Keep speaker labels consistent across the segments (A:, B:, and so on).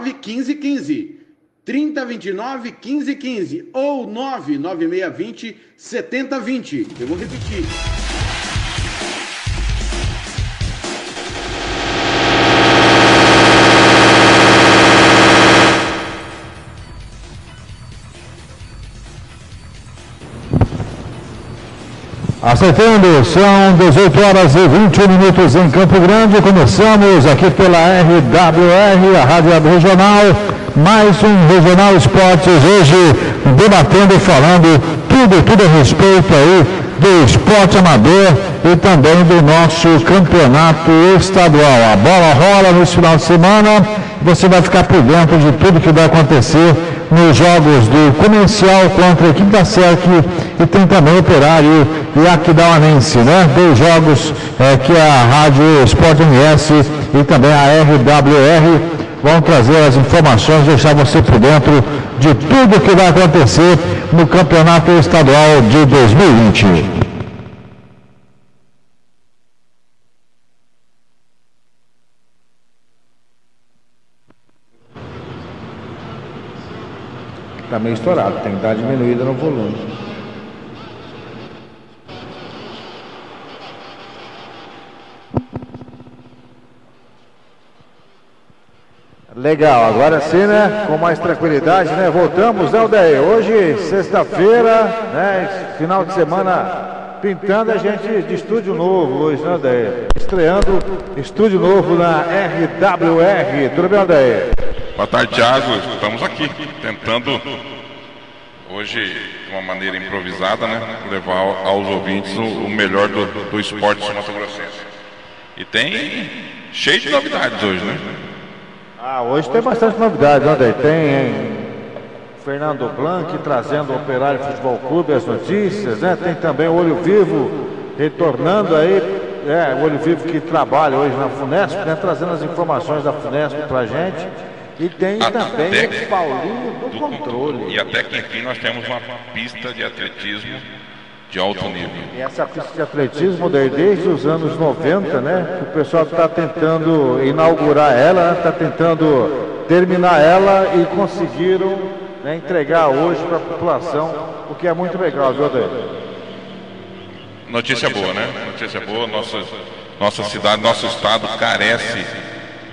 A: 1515. 3029 1515 ou 99620 7020. Eu vou repetir.
B: Aceitando, são 18 horas e 21 minutos em Campo Grande. Começamos aqui pela RWR, a Rádio Regional, mais um Regional Esportes hoje debatendo falando tudo, tudo a respeito aí do esporte amador e também do nosso campeonato estadual. A bola rola nesse final de semana, você vai ficar por dentro de tudo que vai acontecer nos jogos do Comercial contra a equipe da SERC e tem também o Operário e Aquidauanense, né? Dois jogos é, que a Rádio Esporte MS e também a RWR vão trazer as informações, deixar você por dentro de tudo que vai acontecer no Campeonato Estadual de 2020.
C: Está meio estourado, tem que dar diminuída no volume. Legal, agora sim, né? Com mais tranquilidade, né? Voltamos, né, Odair? Hoje, sexta-feira, né? Final de semana pintando a gente de estúdio novo hoje, né? Estreando estúdio novo na RWR. Tudo bem, Odair?
D: Boa tarde, Thiago. Estamos aqui tentando, hoje, de uma maneira improvisada, né? Levar aos ouvintes o, melhor do, do esporte Mato Grossense. E tem cheio de novidades hoje, né?
C: Ah, hoje tem bastante novidade, né, Tem Fernando Blanc trazendo o Operário Futebol Clube as notícias, né? Tem também o Olho Vivo retornando aí, é, o Olho Vivo que trabalha hoje na Funesp, né? Trazendo as informações da Funesp pra gente. E tem até também o Paulinho do, do controle.
D: E até que enfim nós temos uma pista de atletismo de alto nível.
C: E essa pista de atletismo desde os anos 90, né? O pessoal está tentando inaugurar ela, está tentando terminar ela e conseguiram né, entregar hoje para a população, o que é muito legal, viu, Adair?
D: Notícia boa, né? Notícia boa. Nossa, nossa cidade, nosso estado carece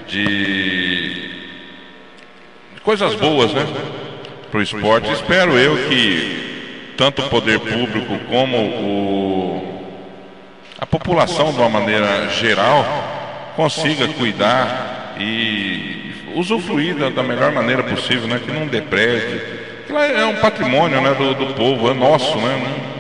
D: de coisas boas, né? Para o esporte. Espero eu que tanto o poder público como o, a população, de uma maneira geral, consiga cuidar e usufruir da, da melhor maneira possível, né? que não deprede. É um patrimônio né, do, do povo, é nosso, né?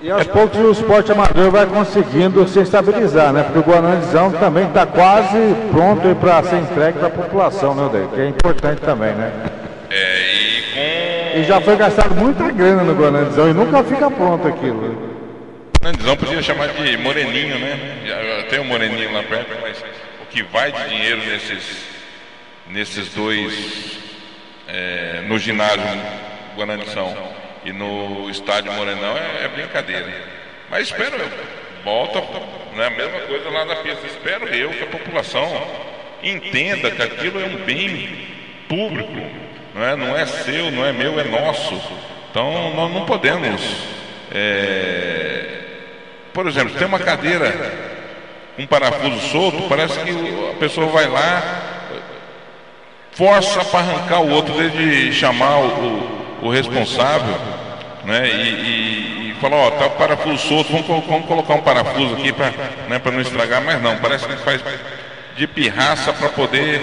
C: E aos poucos o esporte amador vai conseguindo se estabilizar, né? Porque o Guanandizão também está quase pronto para ser entregue para a população, né, Odeio? Que é importante também, né?
D: É, e com
C: e já foi gastado muita grana no Guanandizão e nunca fica pronto aquilo.
D: Guanandizão podia chamar de Moreninho, né? Tem um Moreninho lá perto, mas o que vai de dinheiro nesses, nesses dois, é, no ginásio Guanandizão e no estádio Morenão é, é brincadeira. Mas espero, volta, né, a mesma coisa lá na pista. Espero eu que a população entenda que aquilo é um bem público não é, não é seu, não é meu, é nosso. Então nós não podemos. É... Por exemplo, tem uma cadeira, um parafuso solto, parece que a pessoa vai lá, força para arrancar o outro, desde chamar o, o responsável, né? E, e, e falar, ó, tá o parafuso solto, vamos, vamos colocar um parafuso aqui para né, não estragar, mas não, parece que faz de pirraça para poder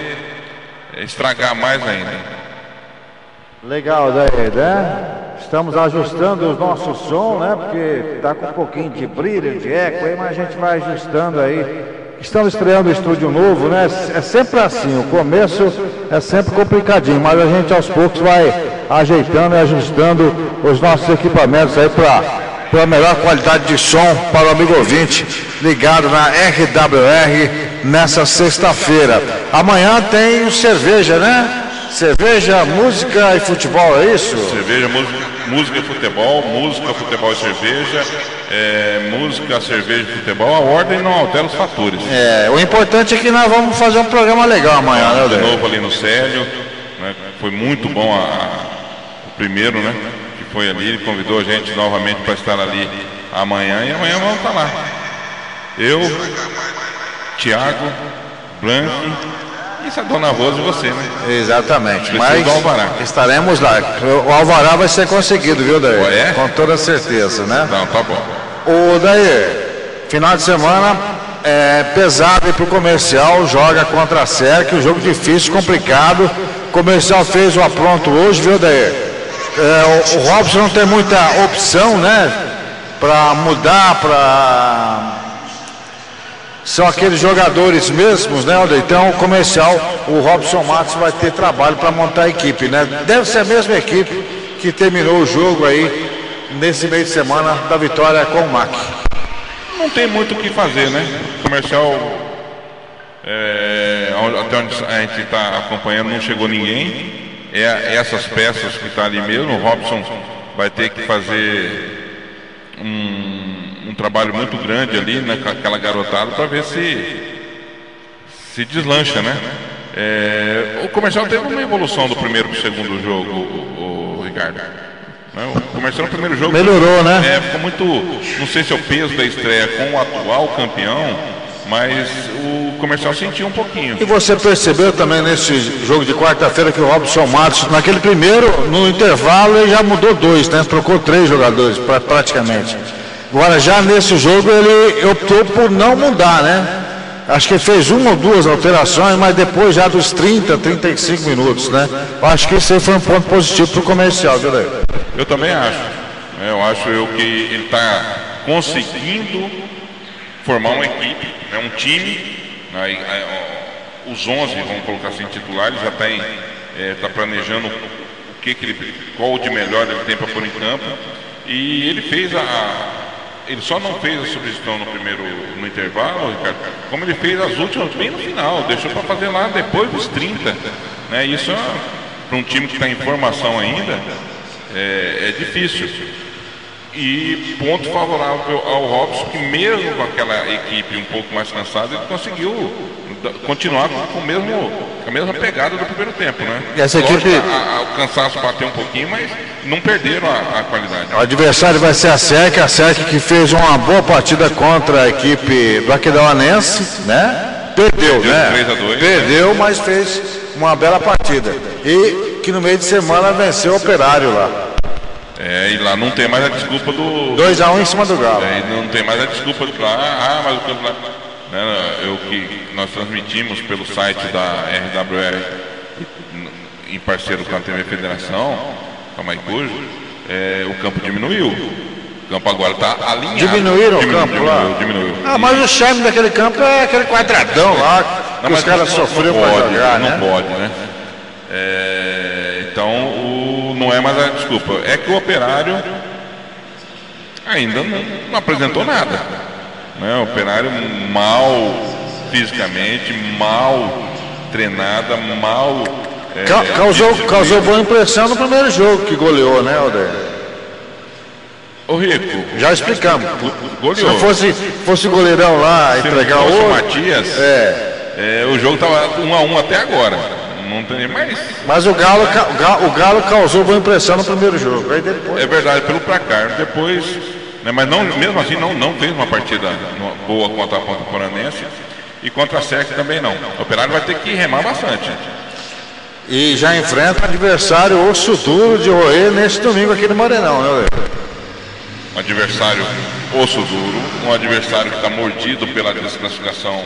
D: estragar mais ainda.
C: Legal, daí, né? Estamos ajustando o nosso som, né? Porque tá com um pouquinho de brilho, de eco aí, mas a gente vai ajustando aí. Estamos estreando o estúdio novo, né? É sempre assim, o começo é sempre complicadinho, mas a gente aos poucos vai ajeitando e ajustando os nossos equipamentos aí para a melhor qualidade de som para o amigo ouvinte ligado na RWR nessa sexta-feira. Amanhã tem cerveja, né? Cerveja, música e futebol, é isso?
D: Cerveja, música, música e futebol, música, futebol e cerveja, é, música, cerveja e futebol, a ordem não altera os fatores.
C: É, o importante é que nós vamos fazer um programa legal amanhã, né,
D: De novo ali no Célio, né, foi muito bom a- primeiro, né? Que foi ali, ele convidou a gente novamente para estar ali amanhã e amanhã vamos estar lá. Eu, Tiago, Blanque e essa dona Rosa e você, né?
C: Exatamente, mas estaremos lá. O alvará vai ser conseguido, viu, Daí?
D: Oh, é?
C: Com toda certeza, né?
D: Não, tá bom.
C: O Daí, final de semana é pesado para o comercial, joga contra a SERC, um jogo difícil, complicado. O comercial fez o apronto hoje, viu, Daí? É, o, Robson não tem muita opção, né? Para mudar, para. São aqueles jogadores mesmos, né, Alder? Então, o comercial, o Robson Matos vai ter trabalho para montar a equipe, né? Deve ser a mesma equipe que terminou o jogo aí nesse meio de semana da vitória com o MAC.
D: Não tem muito o que fazer, né? O comercial, é, até onde a gente está acompanhando, não chegou ninguém. É essas peças que estão ali mesmo. O Robson vai ter que fazer um, um trabalho muito grande ali, né, com aquela garotada, para ver se se deslancha, né? É, o comercial teve uma evolução do primeiro para o segundo jogo, o, o- o Ricardo. Né, O comercial no primeiro jogo
C: Melhorou, né?
D: é, ficou muito. Não sei se é o peso da estreia com o atual campeão, mas o comercial sentiu um pouquinho.
C: E você percebeu também nesse jogo de quarta-feira que o Robson Matos, naquele primeiro, no intervalo, ele já mudou dois, né? Trocou três jogadores, pra- praticamente. Agora, já nesse jogo, ele optou por não mudar, né? Acho que fez uma ou duas alterações, mas depois já dos 30, 35 minutos, né? Acho que esse aí foi um ponto positivo para o comercial, viu, Daí?
D: Eu também acho. né, Eu acho eu que ele está conseguindo formar uma equipe, né, um time. Os 11, vamos colocar assim, titulares, já está tá planejando o que, que ele, qual de melhor ele tem para pôr em campo. E ele fez a. Ele só não fez a substituição no primeiro no intervalo, Ricardo, como ele fez as últimas bem no final, deixou para fazer lá depois dos 30. Né? Isso é para um time que está em formação ainda, é, é difícil. E ponto favorável ao Robson, que mesmo com aquela equipe um pouco mais cansada, ele conseguiu continuar com, o mesmo, com a mesma pegada do primeiro tempo, né?
C: Essa
D: Lógico,
C: equipe-
D: a- a- o cansaço bateu um pouquinho, mas não perderam a, a qualidade.
C: O adversário vai ser a SEC, a SEC que fez uma boa partida contra a equipe do Aquidauanense, né? Perdeu,
D: Perdeu
C: né?
D: 3 a 2,
C: Perdeu, mas fez uma bela partida. E que no meio de semana venceu o Operário lá.
D: É, e lá não tem mais a desculpa do.
C: 2 a 1 em cima do Galo.
D: É, não tem mais a desculpa do lá, ah, mas o campo lá. Né, eu que nós transmitimos pelo site da RWR em parceiro com a TV Federação, com a Maicujo, é, o campo diminuiu. O campo agora está alinhado.
C: Diminuíram o
D: Diminuiu,
C: campo
D: diminuiu,
C: lá?
D: Diminuiu.
C: Ah, mas o charme daquele campo é aquele quadradão lá
D: Não,
C: os caras
D: não- não
C: sofreram para jogar,
D: não
C: né?
D: pode, né? É, então, não é mais a desculpa. É que o operário ainda não, não apresentou nada. Né? O operário mal fisicamente, mal treinada, mal. é,
C: Ca- causou,
D: disciplina.
C: causou boa impressão no primeiro jogo que goleou, né, Alder?
D: Ô Rico,
C: Já explicamos.
D: goleou.
C: Se fosse, fosse goleirão lá
D: Se
C: entregar
D: o Matias,
C: É.
D: é, o jogo estava um a um até agora. Não tem mais.
C: Mas o Galo, o Ga- o Galo causou boa impressão no primeiro jogo. Aí depois.
D: É verdade, pelo placar. Depois, né, mas não, mesmo assim não, não fez uma partida boa contra a Ponta Poranense e contra a SEC também não. O Operário vai ter que remar bastante.
C: E já enfrenta o adversário osso duro de roer nesse domingo aqui no Morenão, né, Alder?
D: Um adversário osso duro, um adversário que está mordido pela desclassificação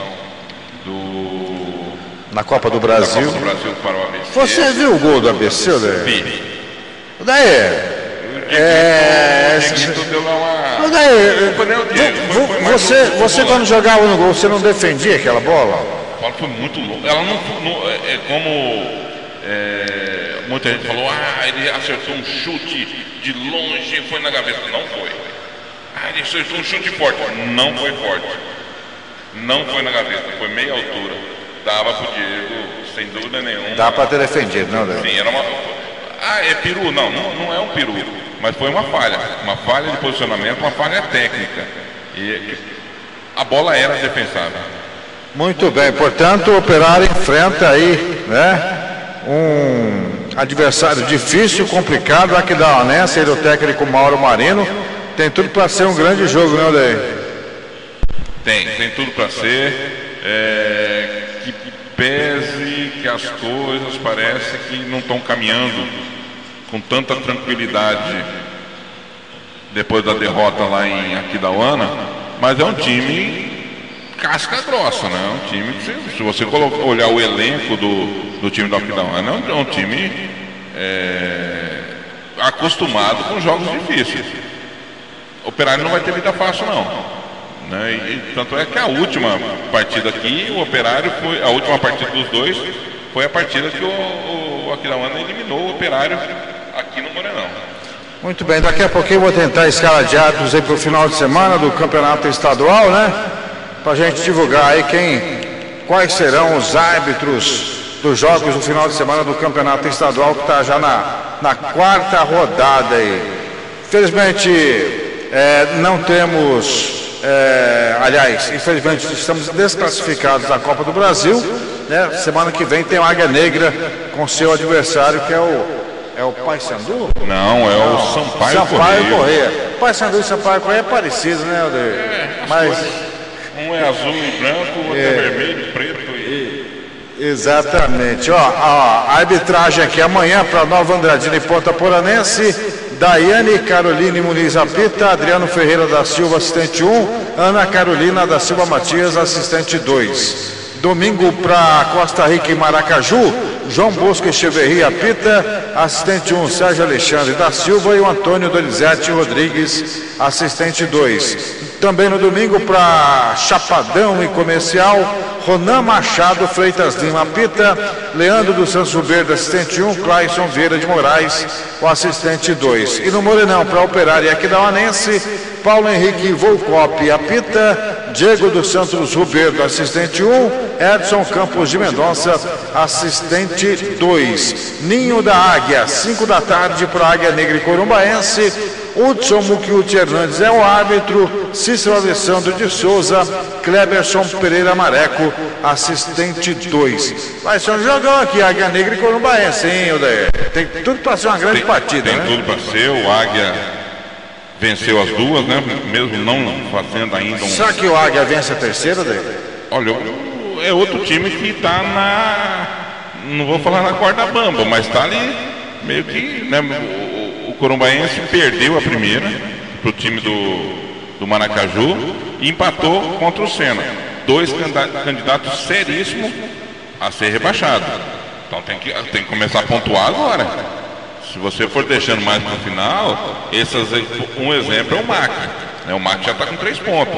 D: do,
C: Na Copa do Brasil.
D: Copa do Brasil.
C: Você viu o gol do ABC, Alder?
D: Vi.
C: Daí. É. Daí,
D: mais
C: você, você quando jogava no gol, você não defendia aquela bola?
D: A bola foi muito louca. Ela não, não- é, é como é, muita gente falou, ah, ele acertou um chute de longe e foi na gaveta. Não foi. Ah, ele acertou um chute forte. Não foi forte. Não foi na gaveta, foi meia altura. Dava pro Diego sem dúvida nenhuma.
C: Dá para ter defendido, não,
D: Sim, era uma. Ah, é peru? Não, não, não é um peru. Mas foi uma falha. Uma falha de posicionamento, uma falha técnica. E a bola era defensável.
C: Muito bem, portanto, o Operário enfrenta aí, né? Um adversário difícil, complicado, aqui da Onense, do técnico Mauro Marino. Tem tudo para ser um grande jogo, né, Odair?
D: Tem, tem tudo para ser. É, pese que as coisas parecem que não estão caminhando com tanta tranquilidade depois da derrota lá em Aquidauana, mas é um time casca grossa, né? É um time que, se você olhar o elenco do, do time do Aquidauana, é um, é time é, acostumado com jogos difíceis. O Operário não vai ter vida fácil, não. Né? E, tanto é que a última partida aqui, o Operário foi. A última partida dos dois foi a partida que o, o Aquidauana eliminou o Operário aqui no Morenão.
C: Muito bem, daqui a pouquinho eu vou tentar a escala de árbitros aí para o final de semana do campeonato estadual, né? Para a gente divulgar aí quem, quais serão os árbitros dos jogos do final de semana do campeonato estadual que está já na, na quarta rodada aí. Infelizmente é, não temos é, aliás, infelizmente estamos desclassificados da Copa do Brasil. Né? Semana que vem tem o Águia Negra com seu adversário, que é o. É o Paysandu?
D: Não, é o Não, Sampaio,
C: Sampaio Correia. Correia. Paysandu e Sampaio Correia é parecido, né, Aldeir? É,
D: Mas. Um é azul e branco, o outro é, é vermelho, preto e.
C: Exatamente. Ó, a arbitragem aqui amanhã para Nova Andradina e Ponta Poranense. Daiane Caroline Muniz Apita, Adriano Ferreira da Silva, assistente 1, Ana Carolina da Silva Matias, assistente 2. Domingo para Costa Rica e Maracaju, João Bosco Echeverria Apita, assistente 1, Sérgio Alexandre da Silva e o Antônio Donizete Rodrigues, assistente 2. Também no domingo para Chapadão e Comercial, Ronan Machado Freitas Lima Pita, Leandro dos Santos Verde, assistente 1, Clayson Vieira de Moraes, o assistente 2. E no Morenão para Operária Aquidauanense, Paulo Henrique Volcop apita, Diego dos Santos Ruberto, assistente 1, Edson Campos de Mendonça, assistente 2. Ninho da Águia, 5 da tarde para Águia Negra e Corumbaense, Hudson Muquiute Hernandes é o árbitro, Cícero Alessandro de Souza, Kleberson Pereira Mareco, assistente 2. Vai ser um jogão aqui, Águia Negra e Corumbaense, hein, Odair? Tem tudo para ser uma grande
D: tem,
C: partida,
D: tem
C: né?
D: Tem tudo para ser, o Águia venceu as duas, né? Mesmo não fazendo ainda um...
C: Será que o Águia vence a terceira, Odair?
D: Olha, é outro time que está na... Não vou falar na corda bamba, mas está ali meio que... Né? Corumbaense perdeu a primeira para o time do, do Maracaju e empatou contra o Sena. Dois candidatos seríssimos a ser rebaixado. Então tem que, tem que começar a pontuar agora. Se você for deixando mais para o final, esses, um exemplo é o MAC. Né? O MAC já está com três pontos.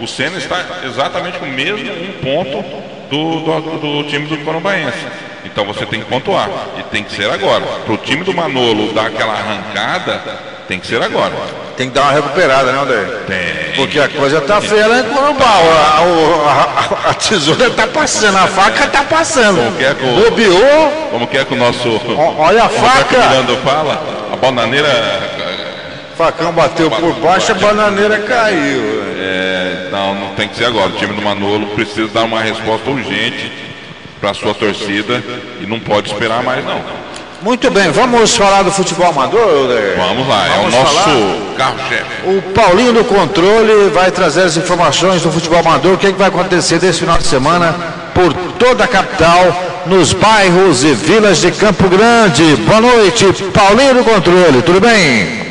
D: O Sena está exatamente com o mesmo um ponto do, do, do time do Corumbaense. Então você tem que pontuar. E tem que ser agora. Para o time do Manolo dar aquela arrancada, tem que ser agora.
C: Tem que dar uma recuperada, né, André?
D: Tem.
C: Porque a coisa tá feia lá em Corumbau. A, a, a, tesoura tá passando, a faca tá passando.
D: Como que é que o,
C: Bobeou.
D: Como que é que o nosso.
C: O, olha a faca.
D: É que o fala? A bananeira.
C: Facão bateu por baixo, a bananeira caiu.
D: É, não, não tem que ser agora. O time do Manolo precisa dar uma resposta urgente para a sua torcida e não pode esperar mais não.
C: Muito bem, vamos falar do futebol amador,
D: Vamos lá, vamos é o nosso carro-chefe.
C: O Paulinho do Controle vai trazer as informações do futebol amador, o que, é que vai acontecer desse final de semana por toda a capital, nos bairros e vilas de Campo Grande. Boa noite, Paulinho do Controle, tudo bem?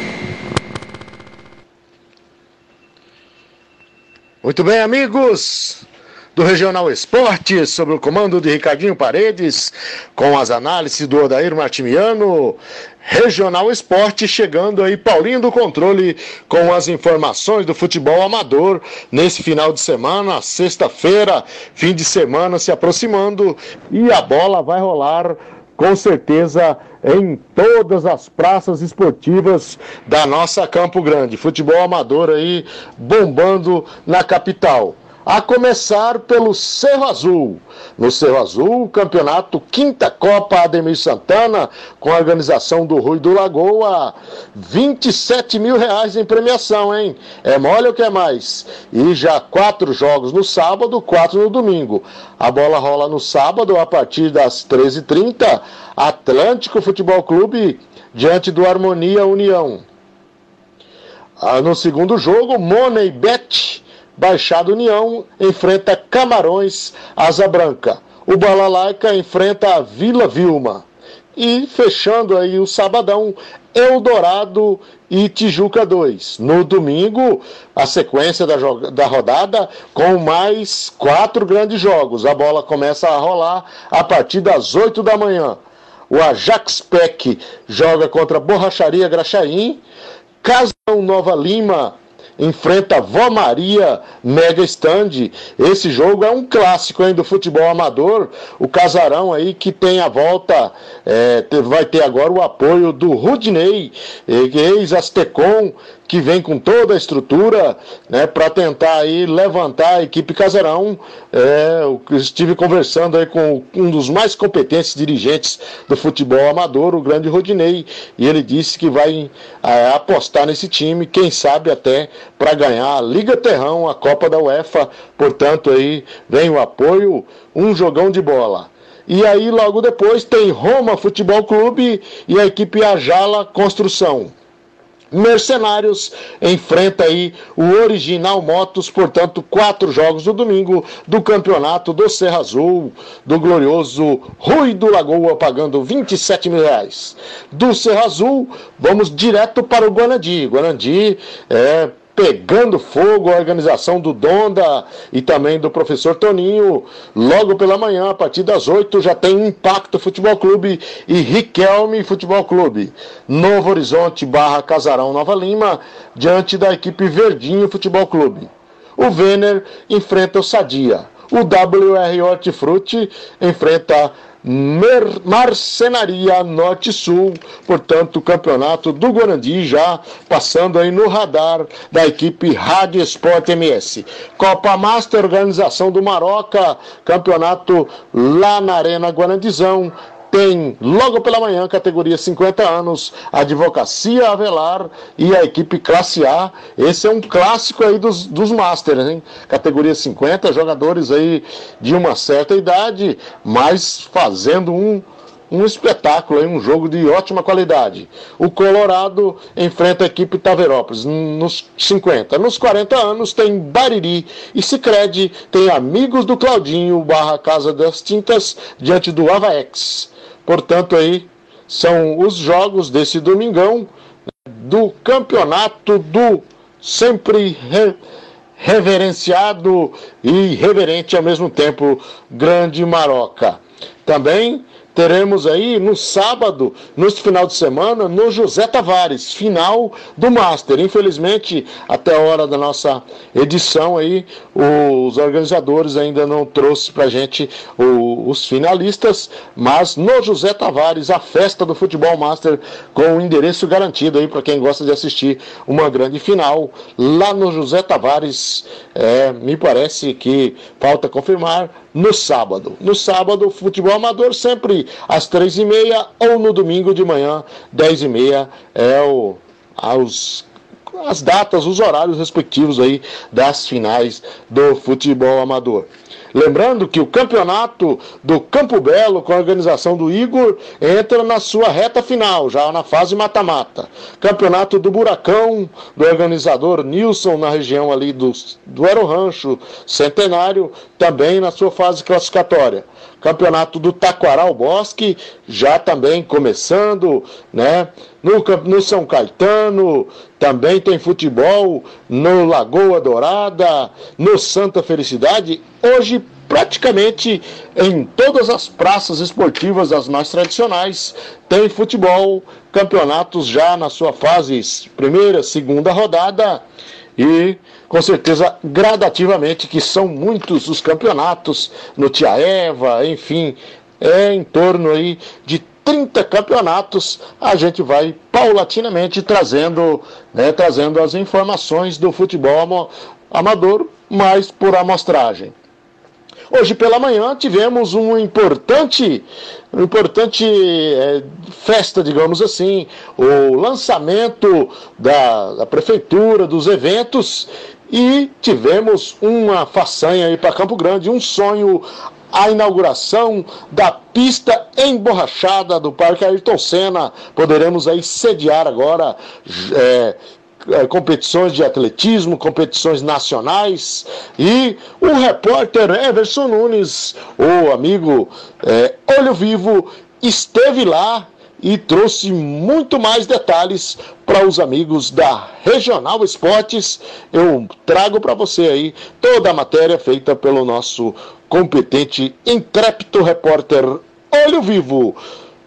E: Muito bem, amigos do Regional Esporte, sob o comando de Ricardinho Paredes, com as análises do Odair Martimiano. Regional Esporte chegando aí, Paulinho do Controle, com as informações do futebol amador nesse final de semana, sexta-feira, fim de semana se aproximando e a bola vai rolar com certeza em todas as praças esportivas da nossa Campo Grande. Futebol amador aí bombando na capital. A começar pelo Cerro Azul. No Cerro Azul, o campeonato Quinta Copa Ademir Santana, com a organização do Rui do Lagoa, 27 mil reais em premiação, hein? É mole ou que é mais? E já quatro jogos no sábado, quatro no domingo. A bola rola no sábado, a partir das 13h30, Atlântico Futebol Clube, diante do Harmonia União. Ah, no segundo jogo, Money Bet Baixada União enfrenta Camarões Asa Branca. O Balalaica enfrenta a Vila Vilma. E fechando aí o sabadão, Eldorado e Tijuca 2. No domingo, a sequência da, da rodada com mais quatro grandes jogos. A bola começa a rolar a partir das 8 da manhã. O Ajax Peck joga contra Borracharia Graxaim. Casão Nova Lima enfrenta Vó Maria Mega Stand. Esse jogo é um clássico hein, do futebol amador. O Casarão aí que tem a volta, é, vai ter agora o apoio do Rudney, ex-Astecom, que vem com toda a estrutura né, para tentar aí levantar a equipe Casarão. É, eu estive conversando aí com um dos mais competentes dirigentes do futebol amador, o grande Rodinei, e ele disse que vai é, apostar nesse time, quem sabe até para ganhar a Liga Terrão, a Copa da UEFA. Portanto, aí vem o apoio, um jogão de bola. E aí, logo depois, tem Roma Futebol Clube e a equipe Ajala Construção. Mercenários enfrenta aí o Original Motos, portanto, quatro jogos no domingo do campeonato do Serra Azul, do glorioso Rui do Lagoa, pagando 27 mil reais. Do Serra Azul, vamos direto para o Guanandi. Guanandi é pegando fogo a organização do Donda e também do professor Toninho. Logo pela manhã, a partir das 8, já tem Impacto Futebol Clube e Riquelme Futebol Clube. Novo Horizonte barra Casarão Nova Lima, diante da equipe Verdinho Futebol Clube. O Vener enfrenta o Sadia. O WR Hortifruti enfrenta Marcenaria Norte-Sul, portanto, o campeonato do Guarandi já passando aí no radar da equipe Rádio Sport MS. Copa Master, organização do Maroca, campeonato lá na Arena Guarandizão, tem logo pela manhã, categoria 50 anos, Advocacia Avelar e a equipe Classe A. Esse é um clássico aí dos, dos Masters, hein? Categoria 50, jogadores aí de uma certa idade, mas fazendo um, um espetáculo, um jogo de ótima qualidade. O Colorado enfrenta a equipe Taverópolis nos 50. Nos 40 anos tem Bariri e Sicredi, tem Amigos do Claudinho, barra Casa das Tintas, diante do Avaex. Portanto, aí são os jogos desse domingão do campeonato do sempre re, reverenciado e reverente ao mesmo tempo Grande Maroca. Também teremos aí no sábado, no final de semana, no José Tavares, final do Master. Infelizmente, até a hora da nossa edição aí, os organizadores ainda não trouxe pra gente o, os finalistas, mas no José Tavares, a festa do futebol Master com o endereço garantido aí para quem gosta de assistir uma grande final lá no José Tavares, é, me parece que falta confirmar no sábado. No sábado, futebol amador sempre às três e meia ou no domingo de manhã, dez e meia é o, aos as datas, os horários respectivos aí das finais do futebol amador. Lembrando que o campeonato do Campo Belo, com a organização do Igor, entra na sua reta final, já na fase mata-mata. Campeonato do Buracão, do organizador Nilson, na região ali do, do Aero Rancho Centenário, também na sua fase classificatória. Campeonato do Taquaral Bosque, já também começando, né? No, no São Caetano, também tem futebol no Lagoa Dourada, no Santa Felicidade. Hoje, praticamente em todas as praças esportivas das mais tradicionais, tem futebol, campeonatos já na sua fase primeira, segunda rodada e com certeza gradativamente que são muitos os campeonatos no Tia Eva, enfim, é em torno aí de 30 campeonatos, a gente vai paulatinamente trazendo, né, trazendo as informações do futebol amador mas por amostragem. Hoje pela manhã tivemos um importante, um importante é, festa, digamos assim, o lançamento da, da prefeitura, dos eventos, e tivemos uma façanha aí para Campo Grande, um sonho a inauguração da pista emborrachada do Parque Ayrton Senna. Poderemos aí sediar agora é, é, competições de atletismo, competições nacionais. E o repórter Everson Nunes, o amigo é, Olho Vivo, esteve lá e trouxe muito mais detalhes para os amigos da Regional Esportes. Eu trago para você aí toda a matéria feita pelo nosso competente, intrépido repórter Olho Vivo.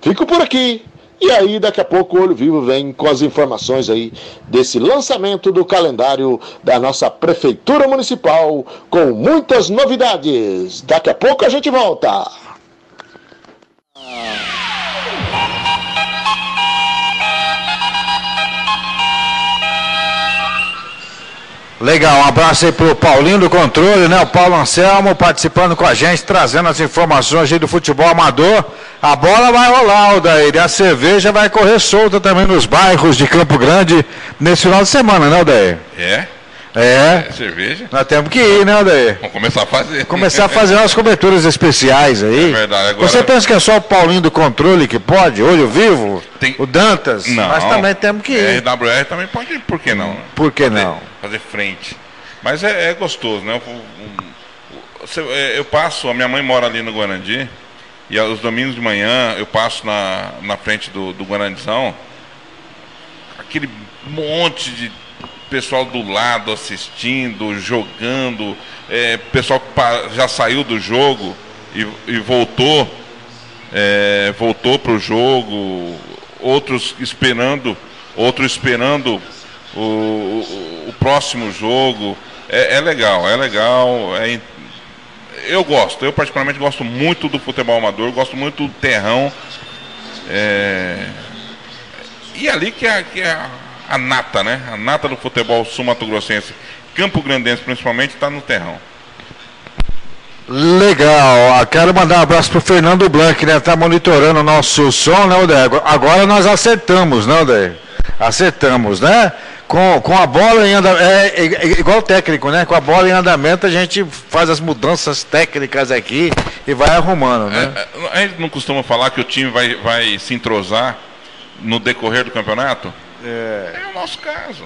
E: Fico por aqui. E aí, daqui a pouco, o Olho Vivo vem com as informações aí desse lançamento do calendário da nossa Prefeitura Municipal, com muitas novidades. Daqui a pouco a gente volta.
C: Legal, um abraço aí pro Paulinho do Controle, né? O Paulo Anselmo participando com a gente, trazendo as informações aí do futebol amador. A bola vai rolar, Odair, e a cerveja vai correr solta também nos bairros de Campo Grande nesse final de semana, né, Odair?
D: É?
C: É.
D: É cerveja?
C: Nós temos que ir, né, Odair?
D: Vamos começar a fazer.
C: Começar a fazer umas coberturas especiais aí.
D: É verdade, agora-
C: Você pensa que é só o Paulinho do Controle que pode? Olho vivo?
D: Tem-
C: O Dantas?
D: Não.
C: Nós também temos que ir.
D: RWR também pode ir, por que não?
C: Por que
D: Fazer-
C: não?
D: Fazer frente. Mas é, é gostoso, né? Eu, eu- é, eu passo, a minha mãe mora ali no Guarandi, e aos domingos de manhã eu passo na, na frente do, do Guarandizão, aquele monte de pessoal do lado assistindo, jogando, é, pessoal que já saiu do jogo e, e voltou, é, voltou para o jogo, outros esperando, outros esperando o, o, o próximo jogo. É, é legal, é legal. é eu gosto, eu particularmente gosto muito do futebol amador, gosto muito do terrão. É, e ali que é, que é a, a nata, né? A nata do futebol sul-mato-grossense, Campo Grandense principalmente, está no terrão.
C: Legal, Ah, quero mandar um abraço pro Fernando Blanc, né? Tá monitorando o nosso som, né, Odair? Agora nós acertamos, né, Odair? Acertamos, né? Com, com a bola em andamento, é, é, é igual o técnico, né? Com a bola em andamento a gente faz as mudanças técnicas aqui e vai arrumando, né?
D: É, é, a gente não costuma falar que o time vai, vai se entrosar no decorrer do campeonato? É. o nosso caso.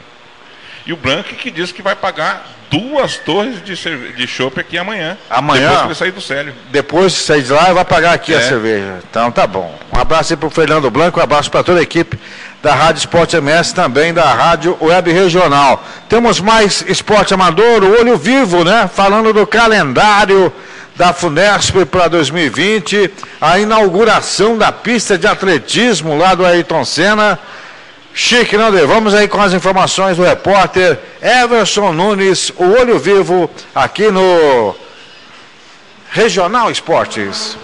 D: E o Blanc que diz que vai pagar duas torres de, cerve- de chopp aqui amanhã.
C: Amanhã?
D: Depois que ele sair do Célio.
C: Depois de sair de lá, vai pagar aqui a
D: É.
C: cerveja. Então tá bom. Um abraço aí pro Fernando Blanco, um abraço para toda a equipe da Rádio Esporte MS, também da Rádio Web Regional. Temos mais esporte amador, o Olho Vivo, né? Falando do calendário da Funesp para 2020, a inauguração da pista de atletismo lá do Ayrton Senna. Chique, não Dê? Vamos aí com as informações do repórter Everson Nunes, o Olho Vivo, aqui no Regional Esportes.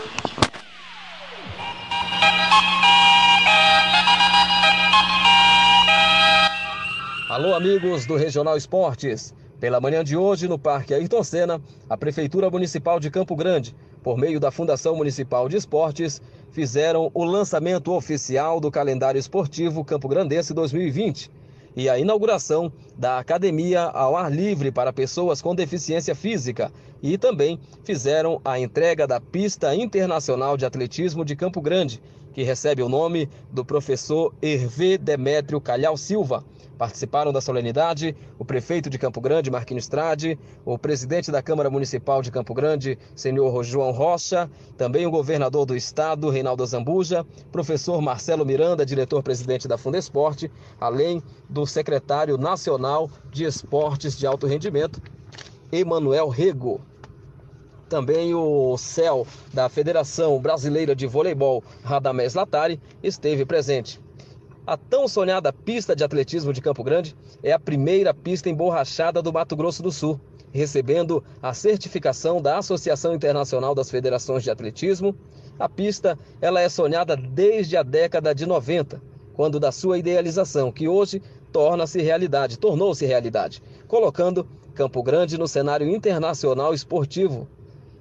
F: Alô, amigos do Regional Esportes. Pela manhã de hoje, no Parque Ayrton Senna, a Prefeitura Municipal de Campo Grande, por meio da Fundação Municipal de Esportes, fizeram o lançamento oficial do calendário esportivo Campo Grandense 2020 e a inauguração da Academia ao Ar Livre para pessoas com deficiência física e também fizeram a entrega da Pista Internacional de Atletismo de Campo Grande, que recebe o nome do professor Hervé Demétrio Calhau Silva. Participaram da solenidade o prefeito de Campo Grande, Marquinhos Trade, o presidente da Câmara Municipal de Campo Grande, senhor João Rocha, também o governador do estado, Reinaldo Zambuja, professor Marcelo Miranda, diretor-presidente da Fundesporte, além do secretário nacional de esportes de alto rendimento, Emanuel Rego. Também o CEL da Federação Brasileira de Voleibol, Radamés Latari, esteve presente. A tão sonhada pista de atletismo de Campo Grande é a primeira pista emborrachada do Mato Grosso do Sul, recebendo a certificação da Associação Internacional das Federações de Atletismo. A pista ela é sonhada desde a década de 90, quando da sua idealização, que hoje torna-se realidade, tornou-se realidade, colocando Campo Grande no cenário internacional esportivo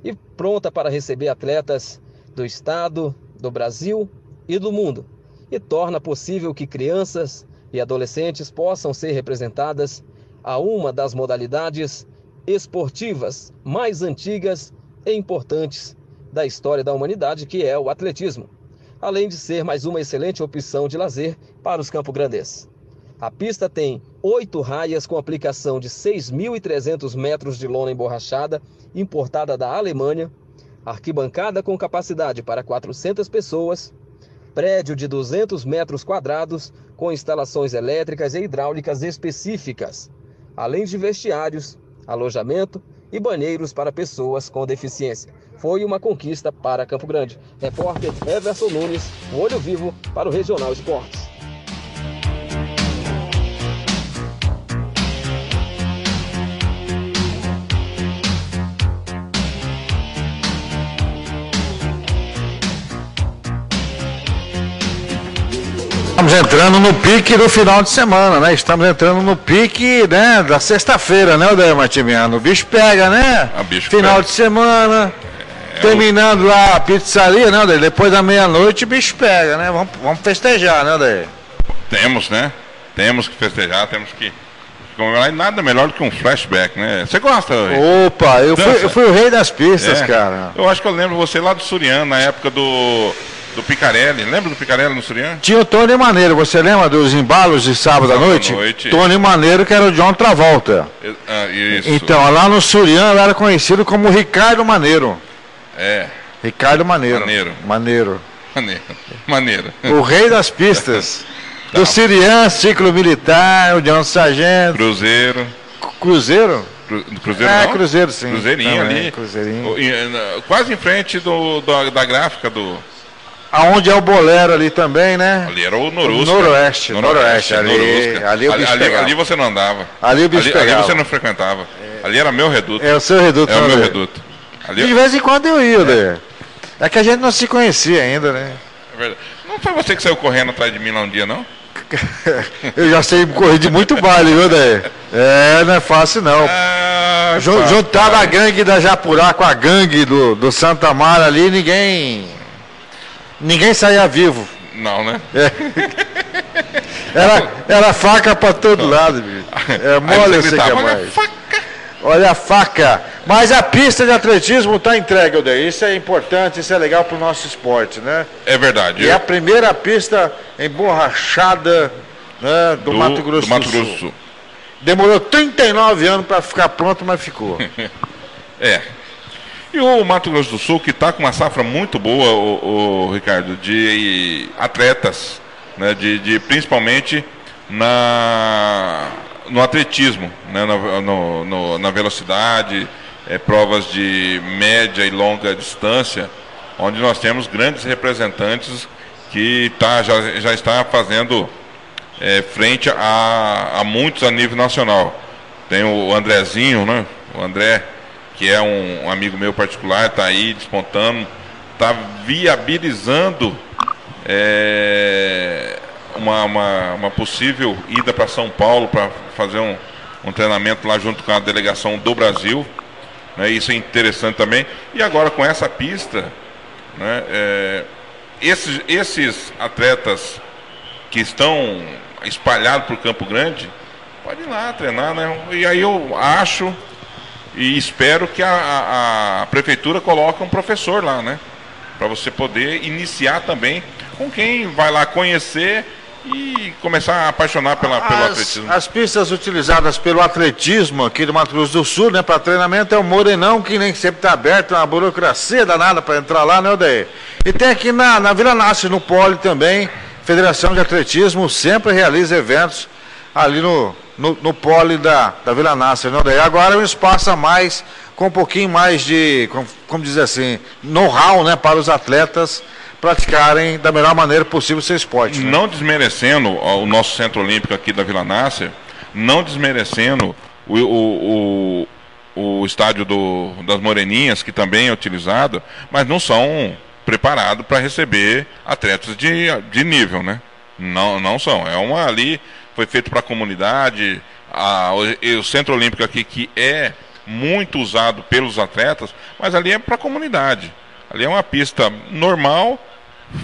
F: e pronta para receber atletas do estado, do Brasil e do mundo, e torna possível que crianças e adolescentes possam ser representadas a uma das modalidades esportivas mais antigas e importantes da história da humanidade, que é o atletismo, além de ser mais uma excelente opção de lazer para os campograndenses. A pista tem oito raias com aplicação de 6.300 metros de lona emborrachada, importada da Alemanha, arquibancada com capacidade para 400 pessoas, prédio de 200 metros quadrados com instalações elétricas e hidráulicas específicas, além de vestiários, alojamento e banheiros para pessoas com deficiência. Foi uma conquista para Campo Grande. Repórter Everson Nunes, olho vivo para o Regional Esportes.
C: Estamos entrando no pique do final de semana, né? Estamos entrando no pique né, da sexta-feira, né, Odair Martimiano? O bicho pega, né?
D: A bicho
C: final
D: pega.
C: de semana,
D: É,
C: terminando lá a pizzaria, né? Depois da meia-noite o bicho pega, né? Vamos, vamos festejar, né, Odair?
D: Temos, né? Temos que festejar, temos que comemorar. E nada melhor do que um flashback, né? Você gosta? Rui?
C: Opa, eu fui, eu fui o rei das pistas,
D: É.
C: cara.
D: Eu acho que eu lembro você lá do Surian, na época do, do Picarelli. Lembra do Picarelli no Surian?
C: Tinha o Tony Maneiro, você lembra dos embalos de sábado à
D: Sábado à
C: noite?
D: noite.
C: Tony Maneiro, que era o John Travolta.
D: Ah, isso.
C: Então, lá no Surian eu era conhecido como Ricardo Maneiro.
D: É,
C: Ricardo Maneiro.
D: Maneiro.
C: Maneiro.
D: maneiro. Maneiro.
C: O rei das pistas.
D: Tá.
C: Do Sirian, ciclo militar, o John Sargento,
D: Cruzeiro.
C: Cruzeiro.
D: Cru- Cruzeiro
C: É,
D: não?
C: Cruzeiro, sim.
D: Cruzeirinho
C: Também,
D: ali.
C: Cruzeirinho.
D: Quase em frente do, do- da gráfica do.
C: Aonde é o Bolero ali também, né?
D: Ali era o Norusca.
C: Noroeste, Noroeste, ali-
D: Norusca.
C: ali bicho
D: ali,
C: pegava.
D: ali você não andava.
C: Ali o bicho
D: ali, ali você não frequentava. Ali era meu reduto.
C: É o seu reduto.
D: É o meu reduto. Ali,
C: De vez em quando eu ia, Lê. É que a gente não se conhecia ainda, né?
D: é verdade. Não foi você que saiu correndo atrás de mim lá um dia, não?
C: Eu já sei correr de muito baile, viu, Daí? É, não é fácil não.
D: Ah,
C: Ju-
D: pá,
C: Juntar a gangue da Japurá com a gangue do, do Santa Mara ali, ninguém. Ninguém saía vivo.
D: Não, né?
C: Era, era faca pra todo lado, bicho. É mole
D: você gritava,
C: que é
D: "Olha a
C: mais.
D: faca!"
C: Olha a faca. Mas a pista de atletismo está entregue, Odeir. Isso é importante, isso é legal pro nosso esporte, né?
D: É verdade.
C: E é a primeira pista emborrachada né, do, Mato Grosso
D: do Mato
C: do
D: Grosso
C: Sul.
D: do Sul.
C: Demorou 39 anos para ficar pronto, mas ficou.
D: É. E o Mato Grosso do Sul, que está com uma safra muito boa, o, Ricardo, de atletas, né, de, de principalmente na, no atletismo, né, na, no- no- na velocidade, é, provas de média e longa distância, onde nós temos grandes representantes que tá, já, já está fazendo é, frente a, a muitos a nível nacional. Tem o Andrezinho, né? O André, que é um, amigo meu particular, está aí despontando, está viabilizando é, uma, uma, uma possível ida para São Paulo para fazer um, um treinamento lá junto com a delegação do Brasil. Né? Isso é interessante também. E agora com essa pista, né? é, esses, esses atletas que estão espalhados por Campo Grande, pode ir lá treinar, né? E aí eu acho e espero que a, a- a prefeitura coloque um professor lá, né? Para você poder iniciar também com quem vai lá conhecer e começar a apaixonar pela, pelo
C: As,
D: atletismo.
C: as pistas utilizadas pelo atletismo aqui do Mato Grosso do Sul, né, para treinamento é o Morenão, que nem sempre está aberto, é uma burocracia danada para entrar lá, né, Odeir? E tem aqui na, na Vila Nasce, no Poli também, Federação de Atletismo sempre realiza eventos ali no, no, no Poli da, da Vila Nasce, né, Odeir? Agora um espaço a mais, com um pouquinho mais de, como, como dizer assim, know-how, né, para os atletas praticarem da melhor maneira possível o seu esporte. né?
D: Não desmerecendo o nosso centro olímpico aqui da Vila Nácer, não desmerecendo o, o, o, o estádio do, das Moreninhas, que também é utilizado, mas não são preparados para receber atletas de, de nível, né? Não, não são. É uma ali, foi feito para a comunidade, o, o Centro Olímpico aqui, que é muito usado pelos atletas, mas ali é para a comunidade. Ali é uma pista normal,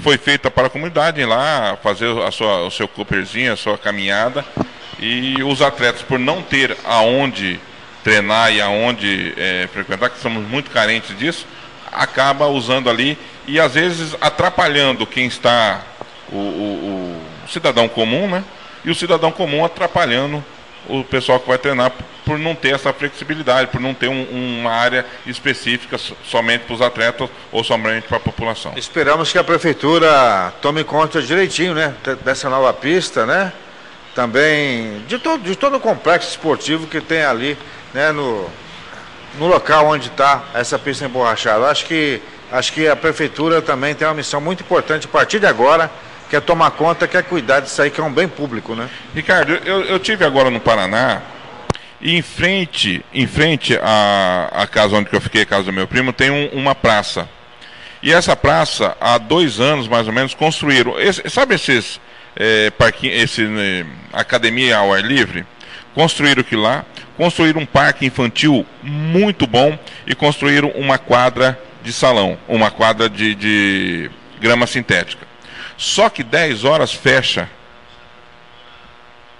D: foi feita para a comunidade ir lá fazer a sua, o seu cooperzinho, a sua caminhada. E os atletas, por não ter aonde treinar e aonde é, frequentar, que somos muito carentes disso, acaba usando ali e às vezes atrapalhando quem está, o, o, o cidadão comum, né? E o cidadão comum atrapalhando o pessoal que vai treinar por não ter essa flexibilidade, por não ter um, uma área específica somente para os atletas ou somente para a população.
C: Esperamos que a prefeitura tome conta direitinho, né, dessa nova pista, né? Também de todo, de todo o complexo esportivo que tem ali, né, no, no local onde está essa pista emborrachada. Acho que, acho que a prefeitura também tem uma missão muito importante a partir de agora, que é tomar conta, que é cuidar disso aí, que é um bem público, né?
D: Ricardo, eu, eu tive agora no Paraná, e em frente, em frente à, à casa onde eu fiquei, a casa do meu primo, tem um, uma praça. E essa praça, há dois anos mais ou menos, construíram. Esse, sabe esses é, parquinhos, esse né, academia ao ar livre? Construíram aquilo lá, construíram um parque infantil muito bom e construíram uma quadra de salão, uma quadra de, de grama sintética. Só que 10 horas fecha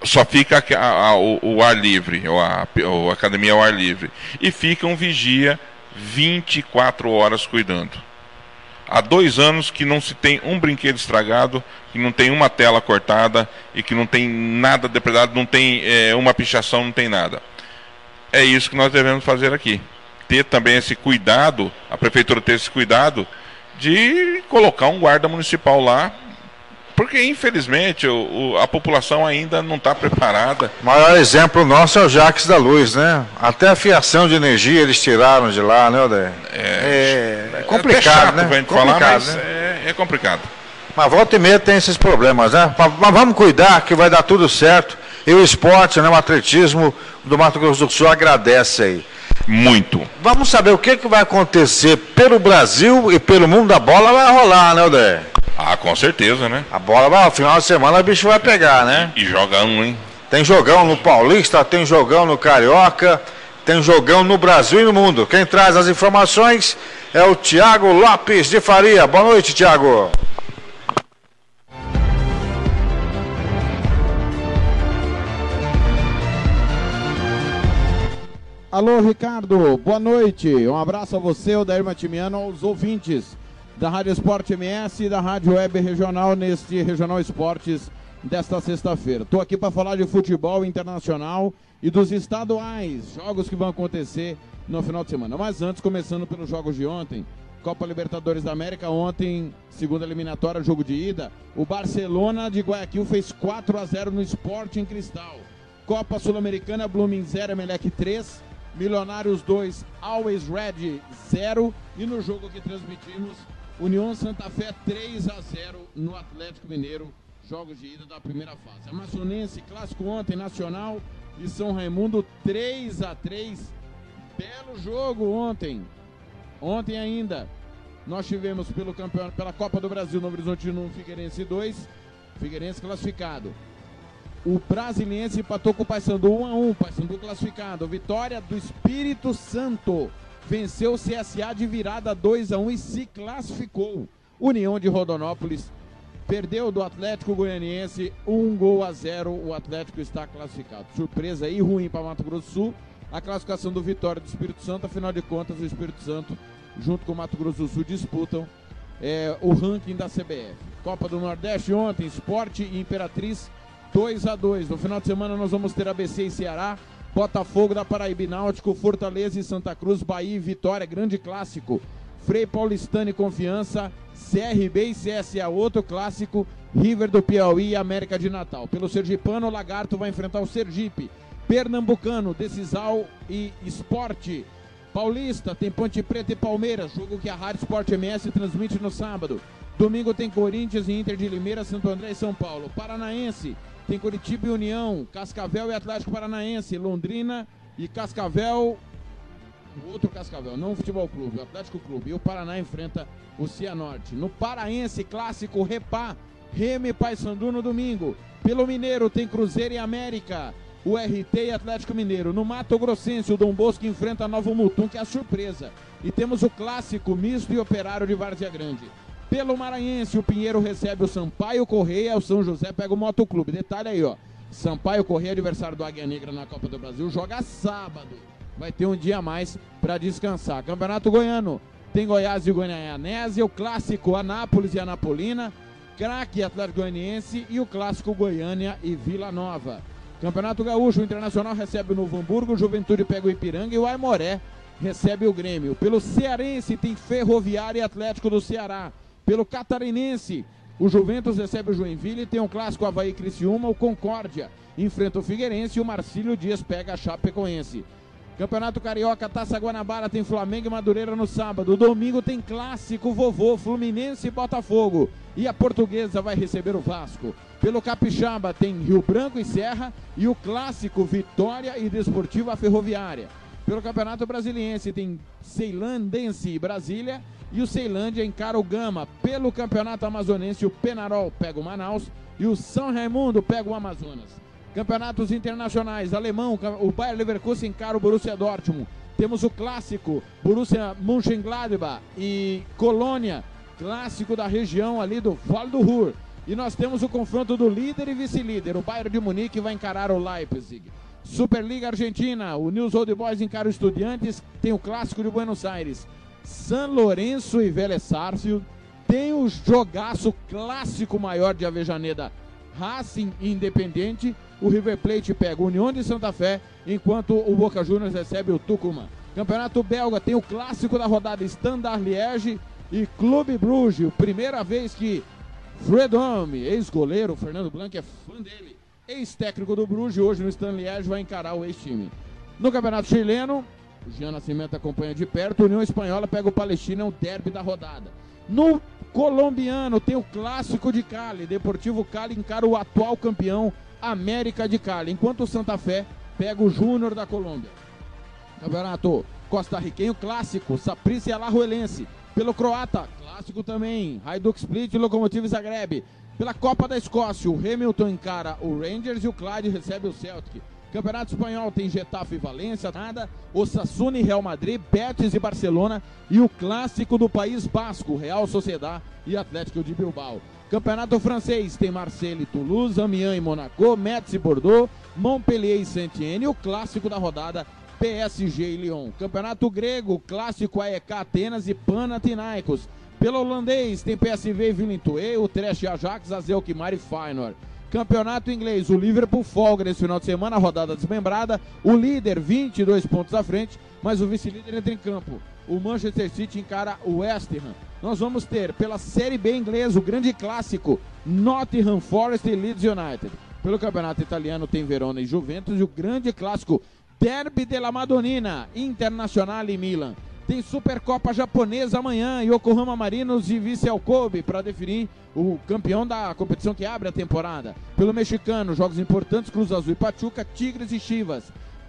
D: só fica a, a, o, o, ar livre, ou a, a academia ao ar livre. E fica um vigia 24 horas cuidando. Há dois anos que não se tem um brinquedo estragado, que não tem uma tela cortada e que não tem nada depredado, não tem é, uma pichação, não tem nada. É isso que nós devemos fazer aqui. Ter também esse cuidado, a prefeitura ter esse cuidado de colocar um guarda municipal lá porque, infelizmente, o, o, a população ainda não está preparada.
C: O maior exemplo nosso é o Jaques da Luz, né? Até a fiação de energia eles tiraram de lá, né, Odé?
D: É, é, é complicado, é né? Complicado, falar, mas né? é, é complicado.
C: Mas volta e meia tem esses problemas, né? Mas vamos cuidar que vai dar tudo certo. E o esporte, né, o atletismo do Mato Grosso do Sul agradece aí.
D: Muito.
C: Vamos saber o que, que vai acontecer pelo Brasil e pelo mundo da bola vai rolar, né, Odé?
D: Ah, com certeza, né?
C: A bola vai, no final de semana o bicho vai pegar, né?
D: E jogão, hein?
C: Tem jogão no Paulista, tem jogão no Carioca, tem jogão no Brasil e no mundo. Quem traz as informações é o Tiago Lopes de Faria. Boa noite, Tiago.
G: Alô, Ricardo, boa noite. Um abraço a você, o Dair Matimiano, aos ouvintes da Rádio Esporte MS e da Rádio Web Regional neste Regional Esportes desta sexta-feira. Estou aqui para falar de futebol internacional e dos estaduais, jogos que vão acontecer no final de semana. Mas antes, começando pelos jogos de ontem, Copa Libertadores da América, ontem, segunda eliminatória, jogo de ida, o Barcelona de Guayaquil fez 4 a 0 no Sporting Cristal. Copa Sul-Americana, Blooming 0, Emelec 3, Milionários 2, Always Red 0 e no jogo que transmitimos, União Santa Fé 3 a 0 no Atlético Mineiro, jogos de ida da primeira fase. Amazonense, clássico ontem, Nacional e São Raimundo 3 a 3 Belo jogo ontem. Ontem ainda nós tivemos pelo campeonato, pela Copa do Brasil no Horizonte 1, Figueirense 2, Figueirense classificado. O Brasiliense empatou com o Paysandu 1 a 1, Paysandu classificado. Vitória do Espírito Santo venceu o CSA de virada 2 a 1 e se classificou. União de Rodonópolis perdeu do Atlético Goianiense 1 gol a 0. O Atlético está classificado. Surpresa aí ruim para Mato Grosso do Sul. A classificação do Vitória do Espírito Santo, afinal de contas, o Espírito Santo, junto com o Mato Grosso do Sul, disputam é, o ranking da CBF. Copa do Nordeste ontem, Esporte e Imperatriz 2 a 2 No final de semana nós vamos ter ABC e Ceará. Botafogo da Paraíba Náutico, Fortaleza e Santa Cruz, Bahia e Vitória, grande clássico. Frei Paulistano e Confiança, CRB e CSA, outro clássico. River do Piauí e América de Natal. Pelo Sergipano, o Lagarto vai enfrentar o Sergipe. Pernambucano, Decisal e Esporte. Paulista tem Ponte Preta e Palmeiras, jogo que a Rádio Sport MS transmite no sábado. Domingo tem Corinthians e Inter de Limeira, Santo André e São Paulo. Paranaense tem Curitiba e União, Cascavel e Atlético Paranaense, Londrina e Cascavel, o outro Cascavel, não o Futebol Clube, o Atlético Clube. E o Paraná enfrenta o Cianorte. No Paraense, clássico Repá, Reme Paysandu no domingo. Pelo Mineiro tem Cruzeiro e América. o RT e Atlético Mineiro. No Mato Grossense, o Dom Bosco enfrenta Novo Mutum, que é a surpresa. E temos o clássico misto e operário de Várzea Grande. Pelo Maranhense, o Pinheiro recebe o Sampaio Correia, o São José pega o Motoclube. Detalhe aí, ó. Sampaio Correia, adversário do Águia Negra na Copa do Brasil, joga sábado. Vai ter um dia a mais para descansar. Campeonato Goiano tem Goiás e Goianésia, o clássico Anápolis e Anapolina, craque Atlético Goianiense e o clássico Goiânia e Vila Nova. Campeonato Gaúcho, o Internacional recebe o Novo Hamburgo, o Juventude pega o Ipiranga e o Aimoré recebe o Grêmio. Pelo Cearense tem Ferroviária e Atlético do Ceará. Pelo Catarinense, o Juventus recebe o Joinville, tem um clássico Havaí Criciúma, o Concórdia enfrenta o Figueirense e o Marcílio Dias pega a Chapecoense. Campeonato Carioca, Taça Guanabara tem Flamengo e Madureira no sábado. Domingo tem clássico vovô, Fluminense e Botafogo. E a Portuguesa vai receber o Vasco. Pelo Capixaba tem Rio Branco e Serra e o clássico Vitória e Desportiva Ferroviária. Pelo Campeonato Brasiliense tem Ceilandense e Brasília e o Ceilândia encara o Gama. Pelo Campeonato Amazonense, o Penarol pega o Manaus e o São Raimundo pega o Amazonas. Campeonatos internacionais, alemão, o Bayer Leverkusen encara o Borussia Dortmund. Temos o clássico, Borussia Mönchengladbach e Colônia, clássico da região ali do Vale do Ruhr. E nós temos o confronto do líder e vice-líder, o Bayern de Munique vai encarar o Leipzig. Superliga Argentina, o News Old Boys encara o Estudiantes, tem o clássico de Buenos Aires. San Lourenço e Vélez Sarsfield. Tem o jogaço clássico maior de Avejaneda, Racing Independente. O River Plate pega o União de Santa Fé, enquanto o Boca Juniors recebe o Tucumã. Campeonato Belga tem o clássico da rodada Standard Liège e Clube Bruges. Primeira vez que Fredome, ex-goleiro, Fernando Blanc é fã dele, ex-técnico do Bruges, hoje no Standard Liège vai encarar o ex-time. No Campeonato Chileno, o Jean Nascimento acompanha de perto. União Espanhola pega o Palestina, é o derby da rodada. No colombiano tem o clássico de Cali. Deportivo Cali encara o atual campeão América de Cali. Enquanto o Santa Fé pega o Júnior da Colômbia. Campeonato Costa-Riquenho clássico. Saprissa e Alajuelense. Pelo croata, clássico também. Hajduk Split e Lokomotiv Zagreb. Pela Copa da Escócia, o Hamilton encara o Rangers e o Clyde recebe o Celtic. Campeonato Espanhol tem Getafe e Valência, nada, Osasuna e Real Madrid, Betis e Barcelona e o clássico do País Basco, Real Sociedad e Atlético de Bilbao. Campeonato Francês tem Marseille e Toulouse, Amiens e Monaco, Metz e Bordeaux, Montpellier e Saint-Étienne, o clássico da rodada PSG e Lyon. Campeonato Grego, clássico AEK Atenas e Panathinaikos. Pelo holandês tem PSV e Villeneuve, o Trash Ajax, Azelkmaar e Feyenoord. Campeonato inglês, o Liverpool folga nesse final de semana, rodada desmembrada. O líder, 22 pontos à frente, mas o vice-líder entra em campo. O Manchester City encara o West Ham. Nós vamos ter pela Série B inglesa o grande clássico Nottingham Forest e Leeds United. Pelo campeonato italiano tem Verona e Juventus e o grande clássico Derby della Madonnina, Internacional e Milan. Tem Supercopa Japonesa amanhã, Yokohama Marinos e Vice Kobe para definir o campeão da competição que abre a temporada. Pelo mexicano, jogos importantes, Cruz Azul e Pachuca, Tigres e Chivas.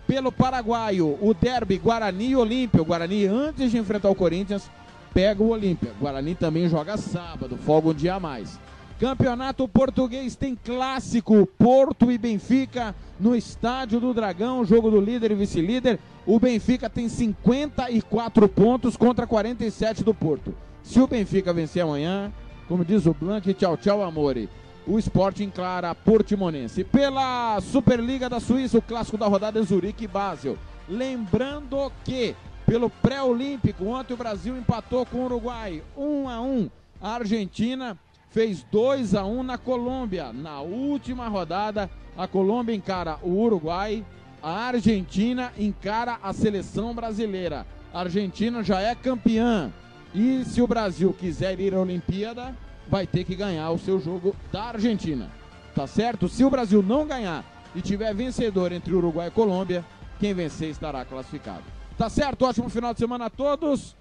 G: Pelo paraguaio, o derby Guarani e Olímpia. O Guarani, antes de enfrentar o Corinthians, pega o Olímpia. Guarani também joga sábado, folga um dia a mais. Campeonato Português tem clássico Porto e Benfica no Estádio do Dragão, jogo do líder e vice-líder. O Benfica tem 54 pontos contra 47 do Porto. Se o Benfica vencer amanhã, como diz o Blanc, tchau, tchau, amore. O esporte encara a Portimonense. Pela Superliga da Suíça, o clássico da rodada é Zurique e Basel. Lembrando que, pelo pré-olímpico, ontem o Brasil empatou com o Uruguai 1 a 1 A Argentina fez 2 a 1 na Colômbia. Na última rodada, a Colômbia encara o Uruguai, a Argentina encara a seleção brasileira. A Argentina já é campeã. E se o Brasil quiser ir à Olimpíada, vai ter que ganhar o seu jogo da Argentina. Tá certo? Se o Brasil não ganhar e tiver vencedor entre Uruguai e Colômbia, quem vencer estará classificado. Tá certo? Ótimo final de semana a todos.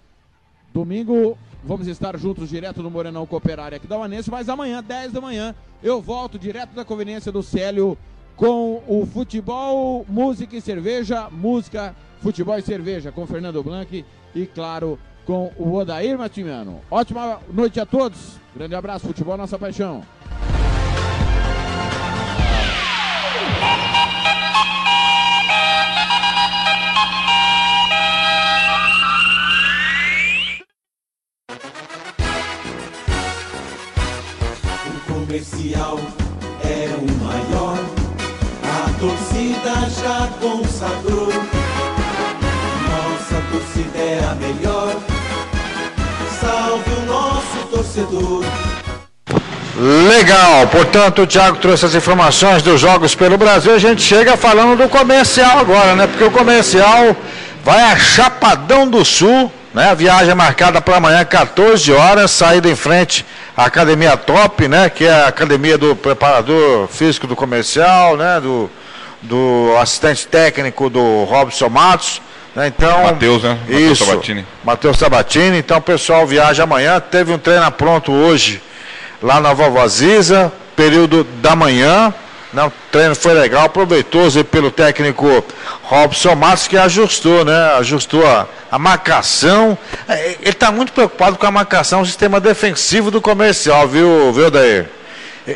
G: Domingo vamos estar juntos direto no Morenão Cooperário aqui da Uanense, mas amanhã, 10 da manhã, eu volto direto da conveniência do Célio com o futebol, música e cerveja, música, futebol e cerveja com Fernando Blanc e, claro, com o Odair Matimiano. Ótima noite a todos, grande abraço, futebol nossa paixão.
H: É o maior. A torcida já consagrou. Nossa torcida é a melhor. Salve o nosso torcedor.
C: Legal, portanto o Thiago trouxe as informações dos jogos pelo Brasil. A gente chega falando do comercial agora, né? Porque o comercial vai a Chapadão do Sul, né? A viagem é marcada para amanhã, 14 horas, saída em frente à Academia Top, né? Que é a academia do preparador físico do comercial, né? Do, do assistente técnico do Robson Matos. Né? Então,
D: Matheus, né? Matheus Sabatini.
C: Matheus Sabatini. Então o pessoal viaja amanhã. Teve um treino pronto hoje lá na Vovó Ziza, período da manhã. Né? O treino foi legal, proveitoso pelo técnico Robson Matos, que ajustou, né? Ajustou a, a marcação. É, Ele está muito preocupado com a marcação, o sistema defensivo do comercial, viu, viu Daí?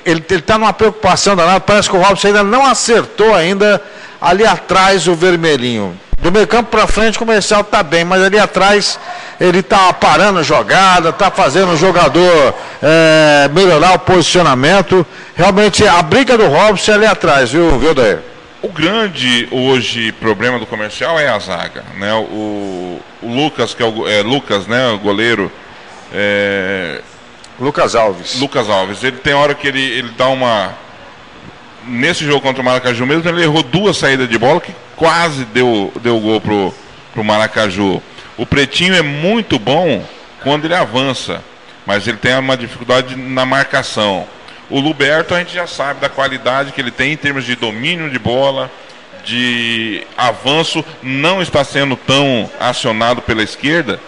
C: Ele está numa preocupação danada, parece que o Robson ainda não acertou ainda ali atrás o vermelhinho. Do meio campo para frente o comercial está bem, mas ali atrás ele está parando a jogada, está fazendo o jogador é, melhorar o posicionamento. Realmente a briga do Robson é ali atrás, viu, viu Daí?
D: O grande hoje problema do comercial é a zaga, né? O, o Lucas, que é o é, Lucas, né, o goleiro, é,
C: Lucas Alves.
D: Lucas Alves, ele tem hora que ele, ele dá uma nesse jogo contra o Maracaju mesmo, ele errou duas saídas de bola que quase deu deu gol pro pro Maracaju. O Pretinho é muito bom quando ele avança, mas ele tem uma dificuldade na marcação. O Luberto a gente já sabe da qualidade que ele tem em termos de domínio de bola, de avanço, não está sendo tão acionado pela esquerda,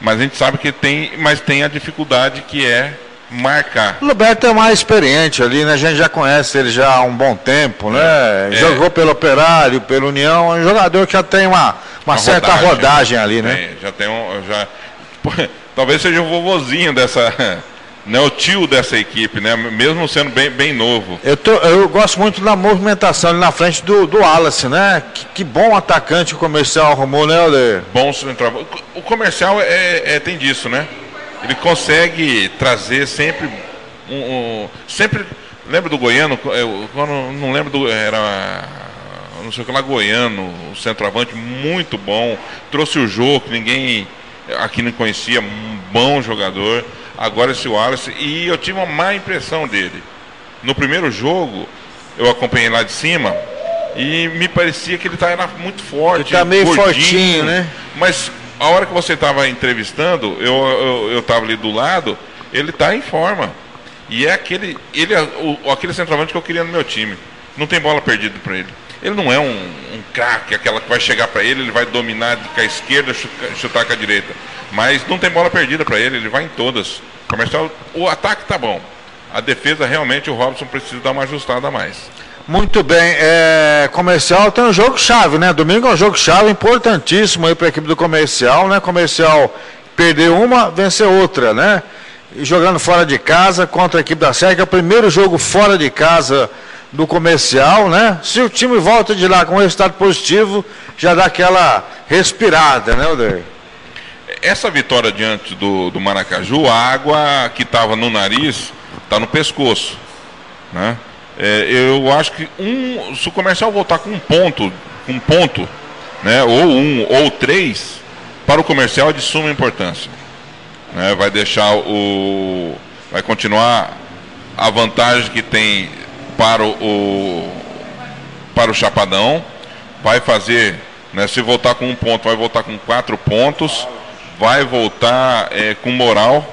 D: mas a gente sabe que tem, mas tem a dificuldade que é marcar.
C: O Roberto é mais experiente ali, né? A gente já conhece ele já há um bom tempo, né?
D: É.
C: Jogou pelo Operário, pelo União, é um jogador que já tem uma, uma,
D: Uma
C: certa rodagem, ali, né?
D: Tem, já tem um. Já, talvez seja o vovozinho dessa. Né, o tio dessa equipe, né? Mesmo sendo bem, bem novo.
C: Eu, tô- eu gosto muito da movimentação ali na frente do, do Wallace, né? Que, que bom atacante o comercial arrumou, né, Alê?
D: Bom centroavante. O comercial é, é- tem disso, né? Ele consegue trazer sempre um, um- sempre lembra do goiano? Eu, quando não lembro do era não sei o que lá goiano, o centroavante muito bom. Trouxe o jogo que ninguém aqui não conhecia, um bom jogador. Agora esse Wallace e eu tive uma má impressão dele. No primeiro jogo eu acompanhei lá de cima e me parecia que ele estava muito forte,
C: Ele tá meio
D: gordinho,
C: fortinho, né?
D: Mas a hora que você estava entrevistando, eu eu eu estava ali do lado, ele está em forma. E é aquele ele é o, aquele centroavante que eu queria no meu time. Não tem bola perdida para ele. Ele não é um, um craque, aquela que vai chegar para ele, ele vai dominar com a esquerda, chutar, chutar com a direita. Mas não tem bola perdida para ele, ele vai em todas. Comercial, o ataque tá bom. A defesa realmente o Robson precisa dar uma ajustada a mais.
C: Muito bem, é, comercial tem um jogo chave, né? Domingo é um jogo chave importantíssimo aí para a equipe do comercial, né? Comercial perder uma, vencer outra, né? E jogando fora de casa contra a equipe da Serra, é o primeiro jogo fora de casa do comercial, né? Se o time volta de lá com um resultado positivo, já dá aquela respirada, né, Odair?
D: Essa vitória diante do, do Maracaju, a água que estava no nariz está no pescoço. Né? É, eu acho que um, se o comercial voltar com um ponto, um ponto, né, ou um ou três, para o comercial é de suma importância. Né? Vai deixar o. Vai continuar a vantagem que tem para o, para o Chapadão. Vai fazer, né, se voltar com um ponto, vai voltar com quatro pontos. Vai voltar é, com moral.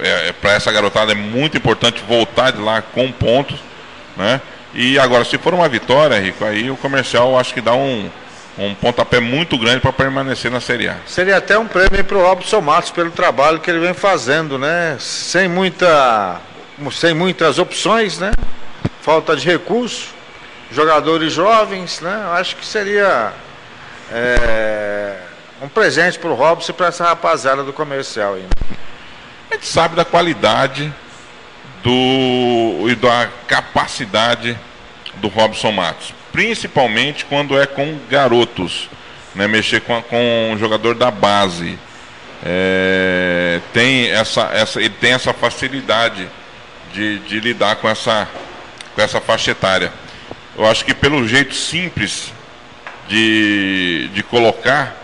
D: É, para essa garotada é muito importante voltar de lá com pontos. Né? E agora, se for uma vitória, Rico, aí o comercial acho que dá um, um pontapé muito grande para permanecer na Série A.
C: Seria até um prêmio para o Robson Matos pelo trabalho que ele vem fazendo, né? Sem muita, sem muitas opções, né? Falta de recurso, jogadores jovens, né? Acho que seria é, um presente para o Robson e para essa rapaziada do comercial ainda.
D: A gente sabe da qualidade do e da capacidade do Robson Matos, principalmente quando é com garotos, né? Mexer com, com um jogador da base. É, tem essa, essa, ele tem essa facilidade de, de lidar com essa, com essa faixa etária. Eu acho que pelo jeito simples de, de colocar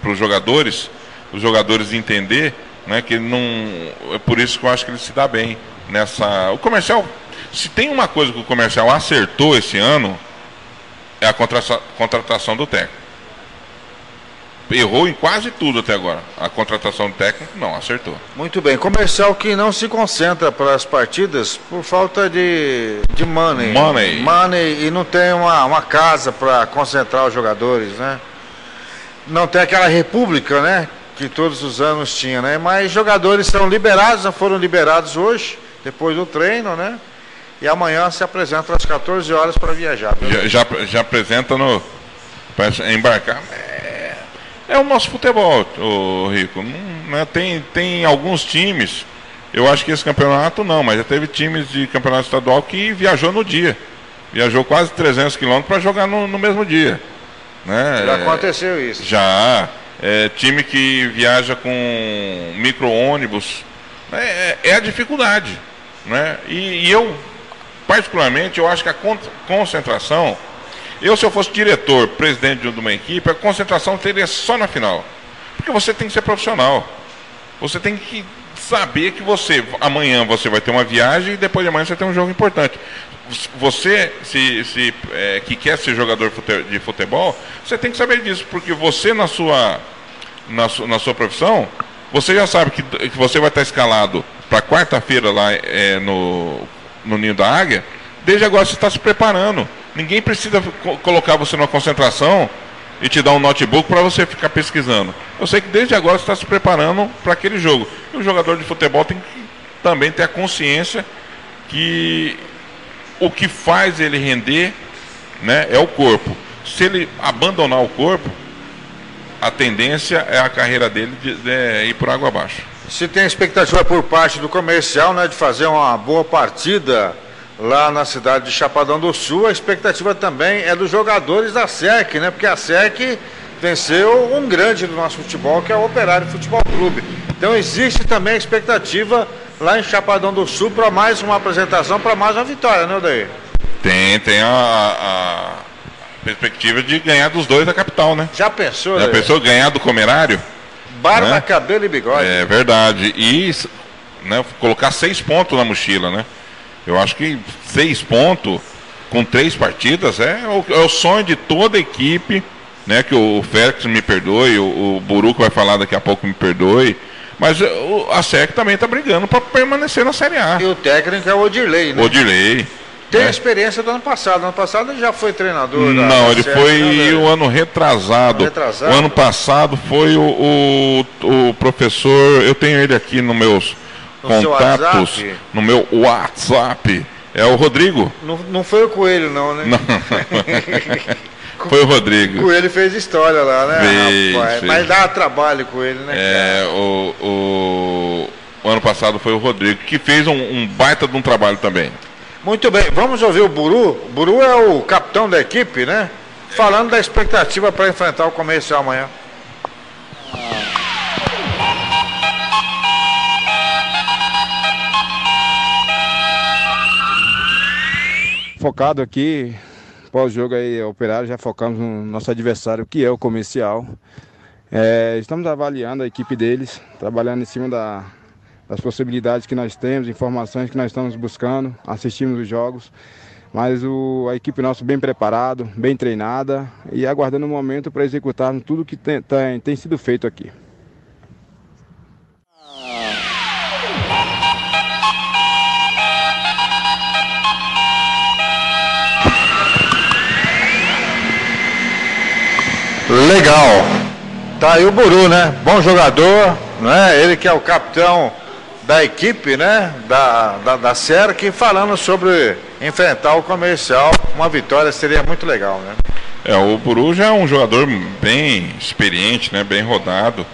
D: para os jogadores, os jogadores entender, né, que não é por isso que eu acho que ele se dá bem nessa. O comercial, se tem uma coisa que o comercial acertou esse ano, é a contratação do técnico errou em quase tudo até agora. A contratação técnica não acertou.
C: Muito bem. Comercial que não se concentra para as partidas por falta de, de money.
D: Money.
C: Money e não tem uma, uma casa para concentrar os jogadores, né? Não tem aquela república, né? Que todos os anos tinha, né? Mas jogadores são liberados, já foram liberados hoje, depois do treino, né? E amanhã se apresentam às 14 horas para viajar.
D: Já, já, já apresenta no. Para embarcar. É o nosso futebol, o Rico. Não, né, tem, tem alguns times, eu acho que esse campeonato não, mas já teve times de campeonato estadual que viajou no dia. Viajou quase 300 quilômetros para jogar no, no, mesmo dia. Né?
C: Já aconteceu isso.
D: Já. É, time que viaja com micro-ônibus. É, é, é, a dificuldade. Né? E, e eu, particularmente, eu acho que a concentração eu, se eu fosse diretor, presidente de uma equipe, a concentração teria só na final. Porque você tem que ser profissional. Você tem que saber que você, amanhã você vai ter uma viagem e depois de amanhã você tem um jogo importante. Você, se, se é, que quer ser jogador de futebol, você tem que saber disso, porque você na sua, na, su, na sua profissão, você já sabe que, que você vai estar escalado para quarta-feira lá é, no, no Ninho da Águia, desde agora você está se preparando. Ninguém precisa co colocar você numa concentração e te dar um notebook para você ficar pesquisando. Eu sei que desde agora você está se preparando para aquele jogo. E o jogador de futebol tem que também ter a consciência que o que faz ele render né, é o corpo. Se ele abandonar o corpo, a tendência é a carreira dele de, de ir por água abaixo.
C: Se tem expectativa por parte do comercial né, de fazer uma boa partida lá na cidade de Chapadão do Sul. A expectativa também é dos jogadores da SEC, né? Porque a SEC venceu um grande do nosso futebol, que é o Operário Futebol Clube. Então existe também a expectativa lá em Chapadão do Sul para mais uma apresentação, para mais uma vitória, né, Odair?
D: Tem, tem a, a, perspectiva de ganhar dos dois da capital, né?
C: Já pensou,
D: Já pensou ganhar do Comerário?
C: Barba, né? cabelo e bigode.
D: É verdade. E né, colocar seis pontos na mochila, né? Eu acho que seis pontos com três partidas é o, é o sonho de toda a equipe, né? Que o, Félix me perdoe, o, o Buruco vai falar daqui a pouco me perdoe. Mas o, a SEC também está brigando para permanecer na Série A.
C: E o técnico é o Odirley, né?
D: Odirley.
C: Tem a experiência do ano passado. ano passado ele já foi treinador.
D: Não, ele foi né? o ano retrasado. retrasado. O ano passado foi o, o, o professor. Eu tenho ele aqui nos meus no contatos no meu WhatsApp. É o Rodrigo.
C: Não, não foi o Coelho, não, né? Não.
D: foi o Rodrigo.
C: O Coelho fez história lá, né? Fez, rapaz? Fez. Mas dá trabalho com ele, né?
D: É, o, o, o, ano passado foi o Rodrigo, que fez um, um baita de um trabalho também.
C: Muito bem, vamos ouvir o Buru. O Buru é o capitão da equipe, né? Falando da expectativa para enfrentar o comercial amanhã.
I: focado aqui, pós-jogo aí, operário, já focamos no nosso adversário, que é o comercial. É, estamos avaliando a equipe deles, trabalhando em cima da, das possibilidades que nós temos, informações que nós estamos buscando, assistimos os jogos. Mas o, a equipe nossa bem preparada, bem treinada e aguardando o momento para executarmos tudo que tem, tem, tem sido feito aqui.
C: Legal. Tá aí o Buru, né? Bom jogador, né? Ele que é o capitão da equipe, né? Da, da, da falando sobre enfrentar o comercial. Uma vitória seria muito legal, né?
D: É, o Buru já é um jogador bem experiente, né? Bem rodado.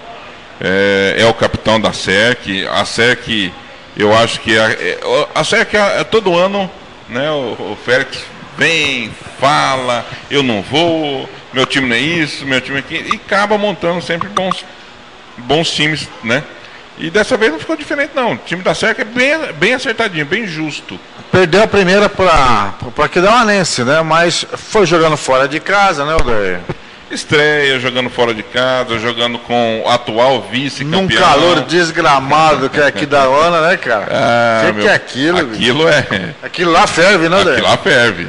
D: É, é o capitão da SERC. A SERC, eu acho que a, é, a SERC é, é todo ano, né? O, o Félix vem, fala, eu não vou, meu time não é isso, meu time é aquilo, e acaba montando sempre bons, bons times, né? E dessa vez não ficou diferente não. O time da Cerca é bem, bem acertadinho, bem justo.
C: Perdeu a primeira para o Aquidauanense, né? Mas foi jogando fora de casa, né, Odair?
D: Estreia, jogando fora de casa, jogando com o atual vice-campeão.
C: Num calor desgramado que é aqui da Ana, né, cara?
D: Ah,
C: que,
D: meu,
C: que é aquilo?
D: Aquilo é.
C: Aquilo lá ferve, né, Odair?
D: Aquilo lá ferve.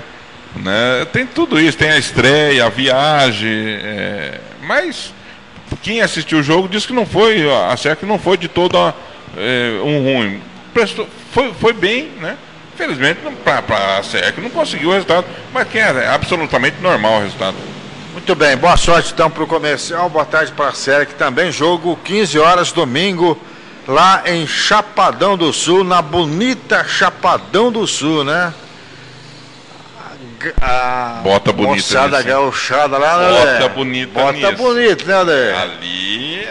D: Né? Tem tudo isso, tem a estreia, a viagem. é, Mas quem assistiu o jogo disse que não foi, a SEC não foi de todo é, um ruim. Prestou, foi, foi bem, né? Infelizmente, para a SEC não conseguiu o resultado, mas que é absolutamente normal o resultado.
C: Muito bem, boa sorte então para o comercial, boa tarde para a que também jogo 15 horas domingo, lá em Chapadão do Sul, na bonita Chapadão do Sul, né? A
D: Bota bonita
C: moçada
D: nisso.
C: gauchada lá, né?
D: Bota bonita
C: Bota
D: nisso.
C: bonito, né, Lé?
D: Ali,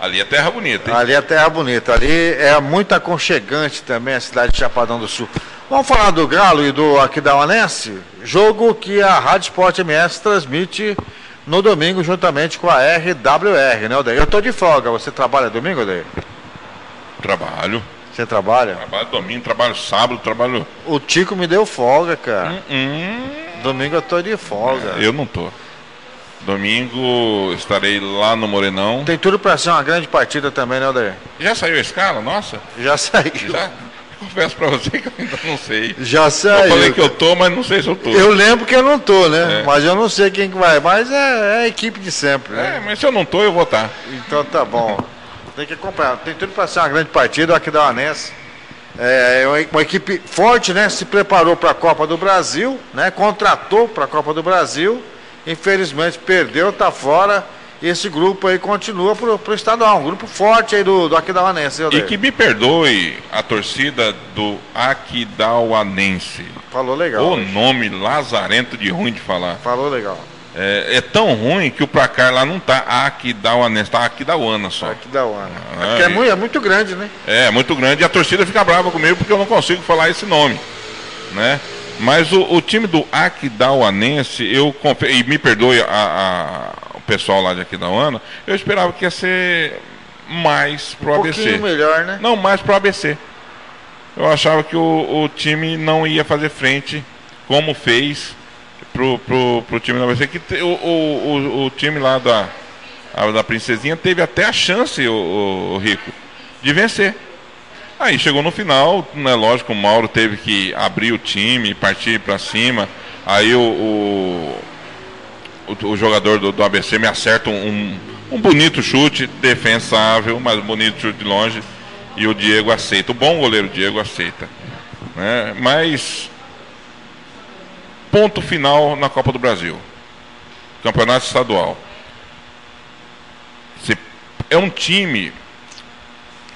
D: ali é terra bonita, hein?
C: Ali é terra bonita, ali é muito aconchegante também a cidade de Chapadão do Sul. Vamos falar do Galo e do Aquidauanense? Jogo que a Rádio Sport MS transmite no domingo juntamente com a RWR, né, Odair? Eu tô de folga, você trabalha domingo, Odair?
D: Trabalho.
C: Você trabalha?
D: Trabalho domingo, trabalho sábado, trabalho.
C: O Tico me deu folga, cara.
D: Hum,
C: Domingo eu tô de folga.
D: eu não tô. Domingo estarei lá no Morenão.
C: Tem tudo pra ser uma grande partida também, né, Odair?
D: Já saiu a escala, nossa?
C: Já saiu.
D: Já? Confesso pra você que eu ainda não sei.
C: Já
D: Eu
C: saiu.
D: falei que eu tô, mas não sei se eu tô.
C: Eu lembro que eu não tô, né?
D: É.
C: Mas eu não sei quem que vai. Mas é, é a equipe de sempre, né?
D: É, mas se eu não tô, eu vou estar.
C: Então tá bom. Tem que acompanhar. Tem tudo para ser uma grande partida aqui da Anense. É uma, equipe forte, né? Se preparou para a Copa do Brasil, né? Contratou para a Copa do Brasil. Infelizmente perdeu, tá fora. E esse grupo aí continua pro, pro estadual. Um grupo forte aí do, do Aquidauanense.
D: E que me perdoe a torcida do Aquidauanense.
C: Falou legal.
D: O nome lazarento de ruim de falar.
C: Falou legal.
D: É, é tão ruim que o placar lá não tá Aquidauanense, tá Aquidauana só.
C: Aquidauana.
D: Ah,
C: É, porque é
D: e-
C: muito, é muito grande, né?
D: É, muito grande. E a torcida fica brava comigo porque eu não consigo falar esse nome. Né? Mas o, o time do Aquidauanense, eu e me perdoe a- a- o pessoal lá de Aquidauana, eu esperava que ia ser mais pro
C: Um
D: ABC.
C: pouquinho melhor, né?
D: Não, mais pro ABC. Eu achava que o, o time não ia fazer frente como fez pro, pro, pro time do ABC. Que te- o, o, o, o time lá da, a- da Princesinha teve até a chance, o, o- o Rico, de vencer. Aí chegou no final, né, lógico, o Mauro teve que abrir o time, partir para cima. Aí o, o, o- o jogador do, do ABC me acerta um, um bonito chute, defensável, mas bonito chute de longe. E o Diego aceita. O bom goleiro Diego aceita. né? Mas ponto final na Copa do Brasil. Campeonato estadual. É um time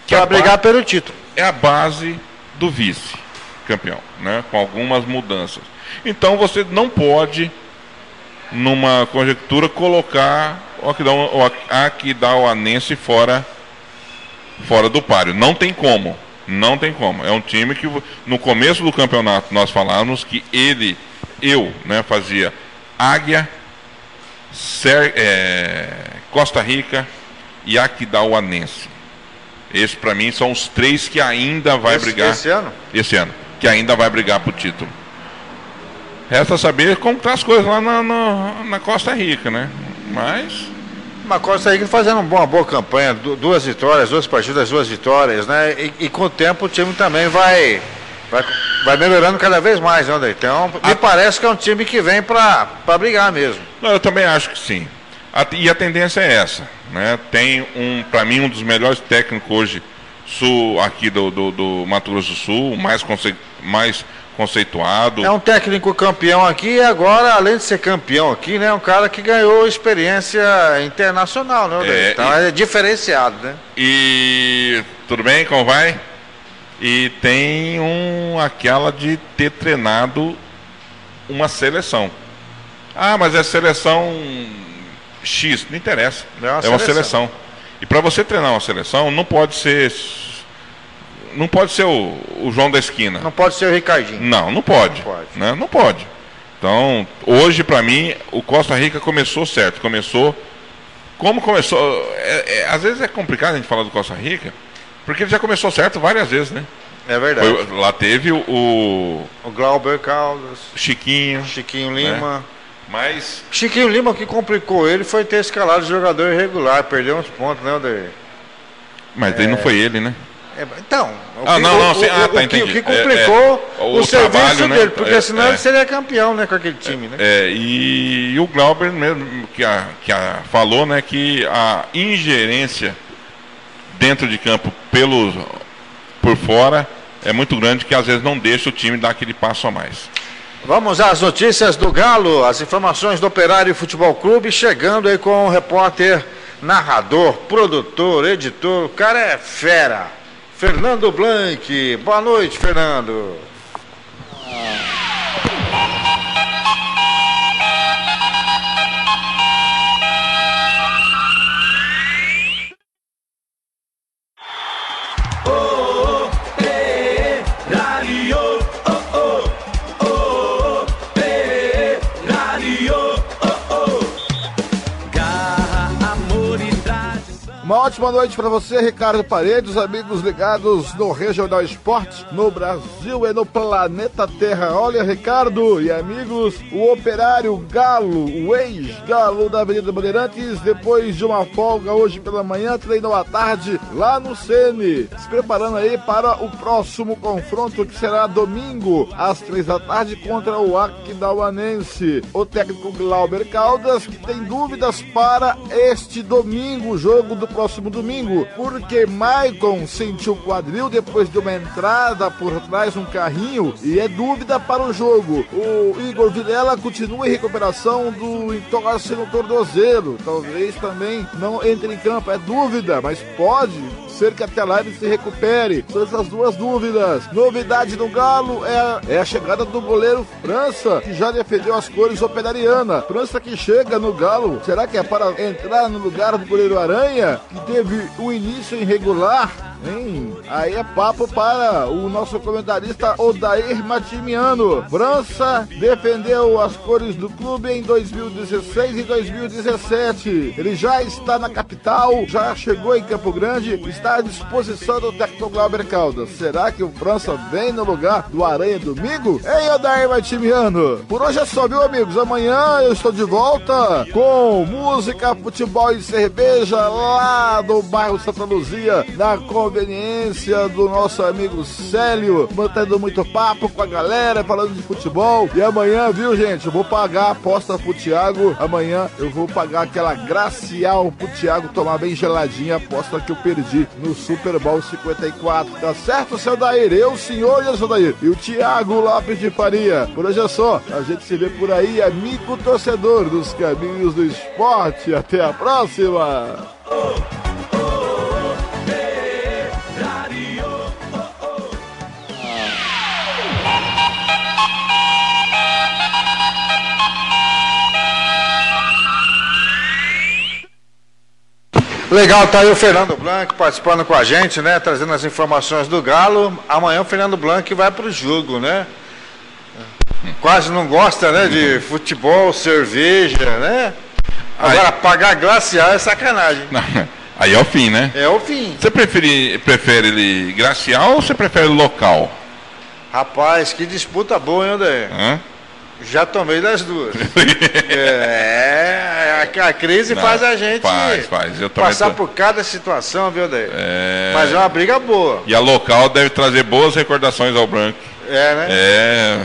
D: que ba-
C: brigar pelo título.
D: é a base do vice campeão, né? Com algumas mudanças. Então você não pode, numa conjectura, colocar o Aquidau- o Aquidauanense fora, fora do páreo. Não tem como. Não tem como. É um time que no começo do campeonato nós falamos que ele, eu, né, fazia Águia, Ser- é, Costa Rica e Aquidauanense. Esses para mim são os três que ainda vai
C: Esse-
D: brigar
C: esse ano?
D: esse ano, que ainda vai brigar pro título. Resta saber como estão as coisas lá na, na, na Costa Rica, né? Mas
C: Uma Costa Rica fazendo uma boa, boa campanha, du- duas vitórias, duas partidas, duas vitórias, né? E, e com o tempo o time também vai, vai, vai melhorando cada vez mais, né, André? Então, me parece que é um time que vem para brigar mesmo.
D: Não, eu também acho que sim. A- e a tendência é essa, né? Tem um, para mim, um dos melhores técnicos hoje sul, aqui do, do, do Mato Grosso do Sul, mais, conce, mais conceituado.
C: É um técnico campeão aqui e agora, além de ser campeão aqui, né? É um cara que ganhou experiência internacional, né?
D: É,
C: então
D: e-
C: é diferenciado, né?
D: E tudo bem, como vai? E tem um aquela de ter treinado uma seleção. Ah, mas é seleção X, não interessa.
C: É uma
D: é uma
C: seleção.
D: seleção. E para você treinar uma seleção, não pode ser não pode ser o, o João da esquina.
C: Não pode ser o Ricardinho.
D: Não, não pode.
C: Não pode.
D: Né? Não pode. Então, hoje, para mim, o Costa Rica começou certo. Começou. Como começou. é- é- às vezes é complicado a gente falar do Costa Rica, porque ele já começou certo várias vezes, né?
C: É verdade.
D: Foi- lá teve o, o
C: O Glauber Caldas,
D: Chiquinho.
C: Chiquinho Lima.
D: Mas
C: Chiquinho Lima, o que complicou ele foi ter escalado jogador irregular, perdeu uns pontos, né, Odair?
D: Mas daí não foi ele, né?
C: É, então, o
D: Ah,
C: que,
D: não, não,
C: o,
D: sim,
C: o-
D: ah,
C: o
D: tá,
C: que-
D: entendi.
C: o que
D: É,
C: complicou
D: é,
C: o,
D: o
C: serviço
D: trabalho, né?
C: dele, porque
D: É,
C: senão
D: é.
C: ele seria campeão, né, com aquele time, né?
D: É, e, o Glauber mesmo que, a, que a, falou, né, que a ingerência dentro de campo pelo por fora é muito grande que às vezes não deixa o time dar aquele passo a mais.
C: Vamos às notícias do Galo, as informações do Operário Futebol Clube, chegando aí com o repórter, narrador, produtor, editor, o cara é fera. Fernando Blanc. Boa noite, Fernando.
J: Ótima noite para você, Ricardo Paredes, amigos ligados no Regional Esporte, no Brasil e no planeta Terra. Olha, Ricardo e amigos, o operário Galo, o ex-Galo da Avenida Bandeirantes, depois de uma folga hoje pela manhã, treinou à tarde lá no Sene, se preparando aí para o próximo confronto que será domingo, às três da tarde, contra o Aquidauanense. O técnico Glauber Caldas que tem dúvidas para este domingo, o jogo do próximo domingo, porque Maicon sentiu quadril depois de uma entrada por trás um carrinho e é dúvida para o jogo. O Igor Vilela continua em recuperação do entorse no tornozelo, talvez também não entre em campo, é dúvida, mas pode ser que até lá ele se recupere. São essas duas dúvidas. Novidade no Galo é, é a chegada do goleiro França, que já defendeu as cores operariana. França que chega no Galo, será que é para entrar no lugar do goleiro Aranha, que teve um início irregular? Hein? Aí é papo para o nosso comentarista Odair Matimiano. França defendeu as cores do clube em 2016 e 2017. Ele já está na capital, já chegou em Campo Grande, está à disposição do técnico Glauber Caldas. Será que o França vem no lugar do Aranha domingo? Hein, Odair Matimiano? Por hoje é só, viu, amigos? Amanhã eu estou de volta com música, futebol e cerveja lá do bairro Santa Luzia, na conveniência do nosso amigo Célio, mantendo muito papo com a galera, falando de futebol. E amanhã, viu, gente? Eu vou pagar a aposta pro Thiago. Amanhã eu vou pagar aquela gracial pro Thiago tomar bem geladinha a aposta que eu perdi no Super Bowl 54. Tá certo, seu? Eu, senhor e o seu. E o Thiago Lopes de Faria. Por hoje é só. A gente se vê por aí, amigo torcedor dos caminhos do esporte. Até a próxima!
C: Legal, tá aí o Fernando Blanc participando com a gente, né? Trazendo as informações do Galo. Amanhã o Fernando Blanc vai pro jogo, né? Quase não gosta, né? De futebol, cerveja, né? Agora, pagar glacial é sacanagem.
D: Aí é o fim, né?
C: É o fim.
D: Você prefere, prefere ele glacial ou você prefere local?
C: Rapaz, que disputa boa, hein, André?
D: Hã?
C: Já tomei das duas. é, a, a crise
D: Não,
C: faz a gente
D: faz, faz.
C: Passar
D: tô-
C: por cada situação, viu, André?
D: É...
C: Mas é uma briga boa.
D: E a local deve trazer boas recordações ao Branco.
C: É, né?
D: É.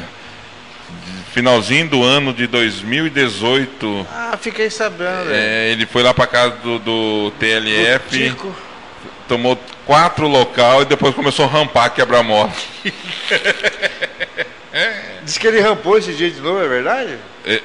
D: Finalzinho do ano de 2018.
C: Ah, fiquei sabendo. né?
D: é, ele foi lá pra casa do, do TLF.
C: Do Tico.
D: Tomou quatro local e depois começou a rampar, quebrar moto.
C: Diz que ele rampou esse dia de novo, é verdade?
D: É,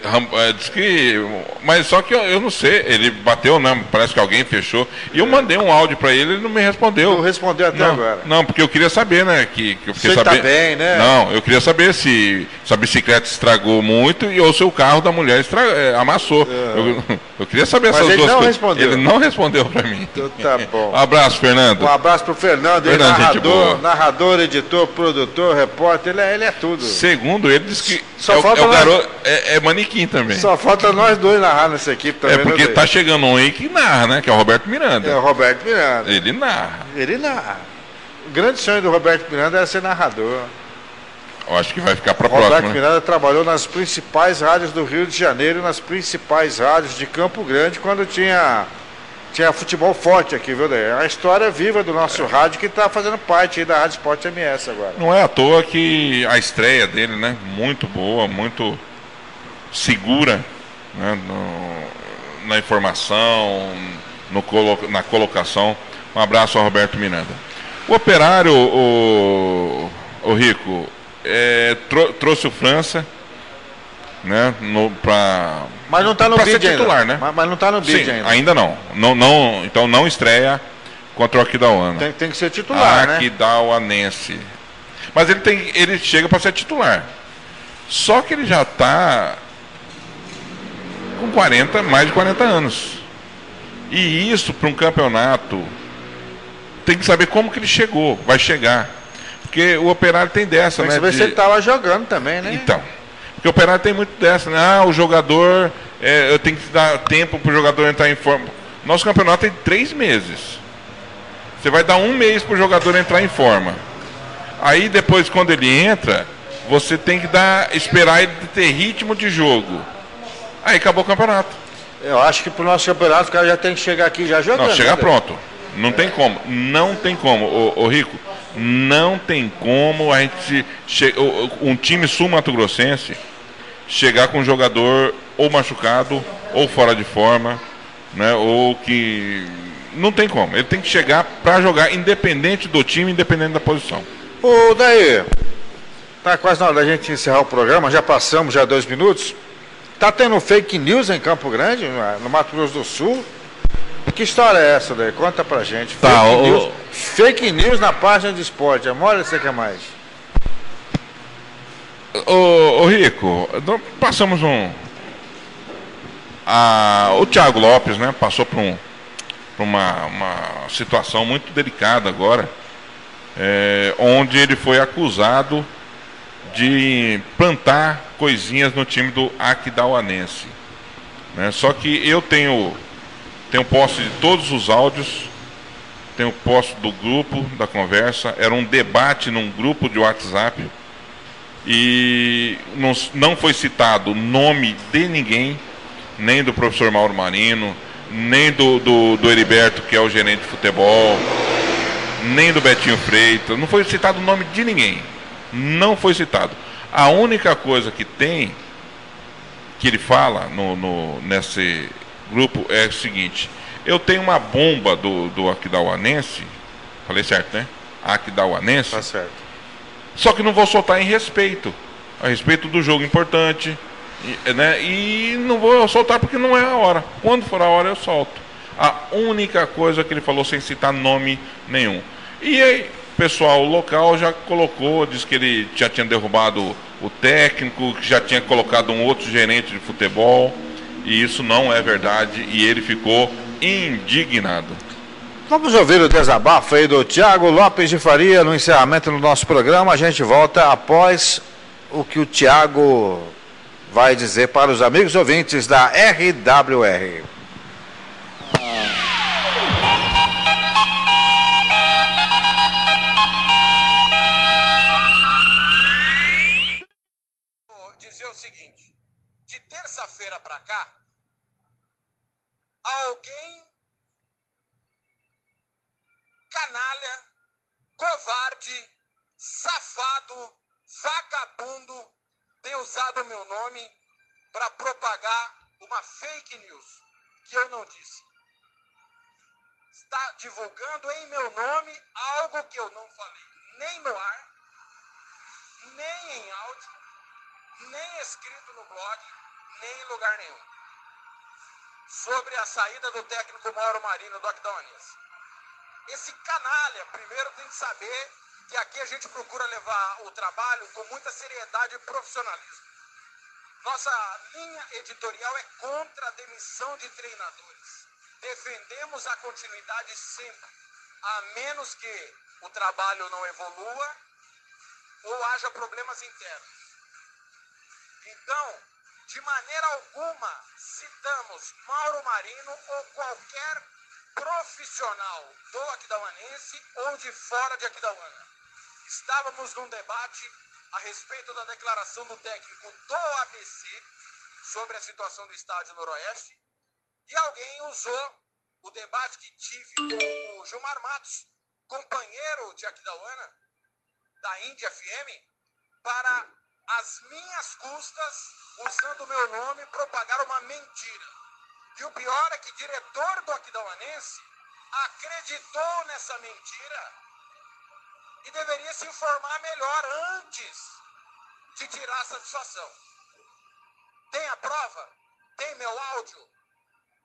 D: é, diz que. Mas só que eu, eu não sei. Ele bateu, né? Parece que alguém fechou. E eu mandei um áudio pra ele, ele não me respondeu.
C: Não respondeu até
D: não,
C: agora.
D: Não, porque eu queria saber, né? Que, que eu fiquei
C: Se ele tá bem, né?
D: Não, eu queria saber se, a bicicleta estragou muito e ou se o carro da mulher estra- é, amassou. Eu, eu queria saber
C: Mas
D: essas duas
C: não
D: coisas.
C: respondeu.
D: Ele não respondeu pra mim.
C: Então tá bom.
D: Um abraço, Fernando.
C: Um abraço pro Fernando, ele
D: Fernando,
C: narrador, narrador, editor, produtor, repórter, ele é, ele é tudo.
D: Segundo ele, diz que
C: Só
D: é,
C: falta
D: é o garoto. É, é manequim também.
C: Só falta nós dois narrar nessa equipe também.
D: é porque
C: né,
D: tá
C: Daí?
D: chegando um aí que narra, né? Que é o Roberto Miranda.
C: É o Roberto Miranda.
D: Ele narra.
C: Ele narra. O grande sonho do Roberto Miranda era ser narrador.
D: Eu acho que vai ficar para
C: Roberto
D: próxima. né?
C: Miranda trabalhou nas principais rádios do Rio de Janeiro, nas principais rádios de Campo Grande, quando tinha, tinha futebol forte aqui, viu, Daí? É a história viva do nosso rádio que está fazendo parte aí da Rádio Sport MS agora.
D: Não é à toa que a estreia dele, né? Muito boa, muito segura né, no- na informação, no na colocação. Um abraço ao Roberto Miranda. O operário, o, o Rico, é, trou- trouxe o França, né? No, pra,
C: Mas não está no bid
D: titular,
C: ainda.
D: né?
C: Mas, mas não está no bid
D: Sim,
C: ainda.
D: ainda não. não, não. Então não estreia contra o Aquidauana.
C: Tem, tem que ser titular, né?
D: Aquidauanense. Mas ele tem, ele chega para ser titular. Só que ele já está com 40, mais de 40 anos. E isso para um campeonato tem que saber como que ele chegou, vai chegar. Porque o operário tem dessa,
C: Tem
D: né?
C: saber
D: de-
C: ele estava jogando também, né?
D: Então. Porque o operário tem muito dessa, né? Ah, o jogador, é, eu tenho que dar tempo para o jogador entrar em forma. Nosso campeonato tem três meses. Você vai dar um mês para o jogador entrar em forma. Aí depois, quando ele entra, você tem que dar, esperar ele ter ritmo de jogo. Aí acabou o campeonato.
C: Eu acho que pro nosso campeonato o cara já tem que chegar aqui já jogando.
D: Não, chegar
C: né?
D: pronto. Não tem como. Não tem como, ô, ô, Rico. Não tem como a gente. che- Um time sul-mato-grossense chegar com um jogador ou machucado, ou fora de forma, né? Ou que. Não tem como. Ele tem que chegar para jogar, independente do time, independente da posição.
C: Ô, daí, tá quase na hora da gente encerrar o programa, já passamos já dois minutos. Tá tendo fake news em Campo Grande, no Mato Grosso do Sul? Que história é essa daí? Conta pra gente.
D: Tá,
C: fake, news, fake news na página de esporte. Amor, você quer mais?
D: Ô, ô, Rico, passamos um. a- o Thiago Lopes, né? Passou por, um, por uma, uma situação muito delicada agora, é, onde ele foi acusado de plantar coisinhas no time do Aquidauanense. Né? Só que eu tenho, tenho posse de todos os áudios, tenho posse do grupo da conversa, era um debate num grupo de WhatsApp e não, não foi citado nome de ninguém, nem do professor Mauro Marino, nem do, do, do Heriberto, que é o gerente de futebol, nem do Betinho Freitas, não foi citado o nome de ninguém. Não foi citado. A única coisa que tem, que ele fala no, no- nesse grupo, é o seguinte: eu tenho uma bomba do, do Aquidauanense, falei certo, né? Aquidauanense.
C: Tá certo.
D: Só que não vou soltar em respeito. A respeito do jogo importante. E, né? e não vou soltar porque não é a hora. Quando for a hora eu solto. A única coisa que ele falou sem citar nome nenhum. E aí, pessoal local já colocou, disse que ele já tinha derrubado o técnico, que já tinha colocado um outro gerente de futebol. E isso não é verdade. E ele ficou indignado.
C: Vamos ouvir o desabafo aí do Tiago Lopes de Faria no encerramento do nosso programa. A gente volta após o que o Tiago vai dizer para os amigos ouvintes da RWR.
G: Para cá, alguém canalha, covarde, safado, vagabundo tem usado o meu nome para propagar uma fake news que eu não disse. Está divulgando em meu nome algo que eu não falei nem no ar, nem em áudio, nem escrito no blog, nem em lugar nenhum. Sobre a saída do técnico Mauro Marino do Acdaonense. Esse canalha, primeiro, tem que saber que aqui a gente procura levar o trabalho com muita seriedade e profissionalismo. Nossa linha editorial é contra a demissão de treinadores. Defendemos a continuidade sempre, a menos que o trabalho não evolua ou haja problemas internos. Então, de maneira alguma, citamos Mauro Marino ou qualquer profissional do Aquidauanense ou de fora de Aquidauana. Estávamos num debate a respeito da declaração do técnico do ABC sobre a situação do estádio Noroeste e alguém usou o debate que tive com o Gilmar Matos, companheiro de Aquidauana, da Índia FM, para as minhas custas, usando o meu nome, propagar uma mentira. E o pior é que diretor do Aquidauanense acreditou nessa mentira e deveria se informar melhor antes de tirar satisfação. Tem a prova? Tem meu áudio?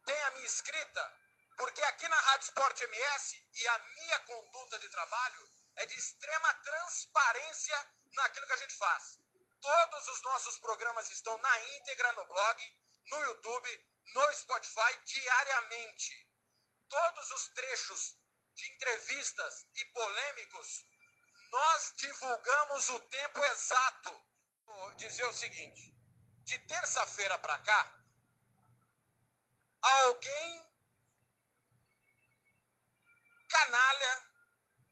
G: Tem a minha escrita? Porque aqui na Rádio Sport MS e a minha conduta de trabalho é de extrema transparência naquilo que a gente faz. Todos os nossos programas estão na íntegra no blog, no YouTube, no Spotify diariamente. Todos os trechos de entrevistas e polêmicos, nós divulgamos o tempo exato. Vou dizer o seguinte: de terça-feira para cá, alguém canalha,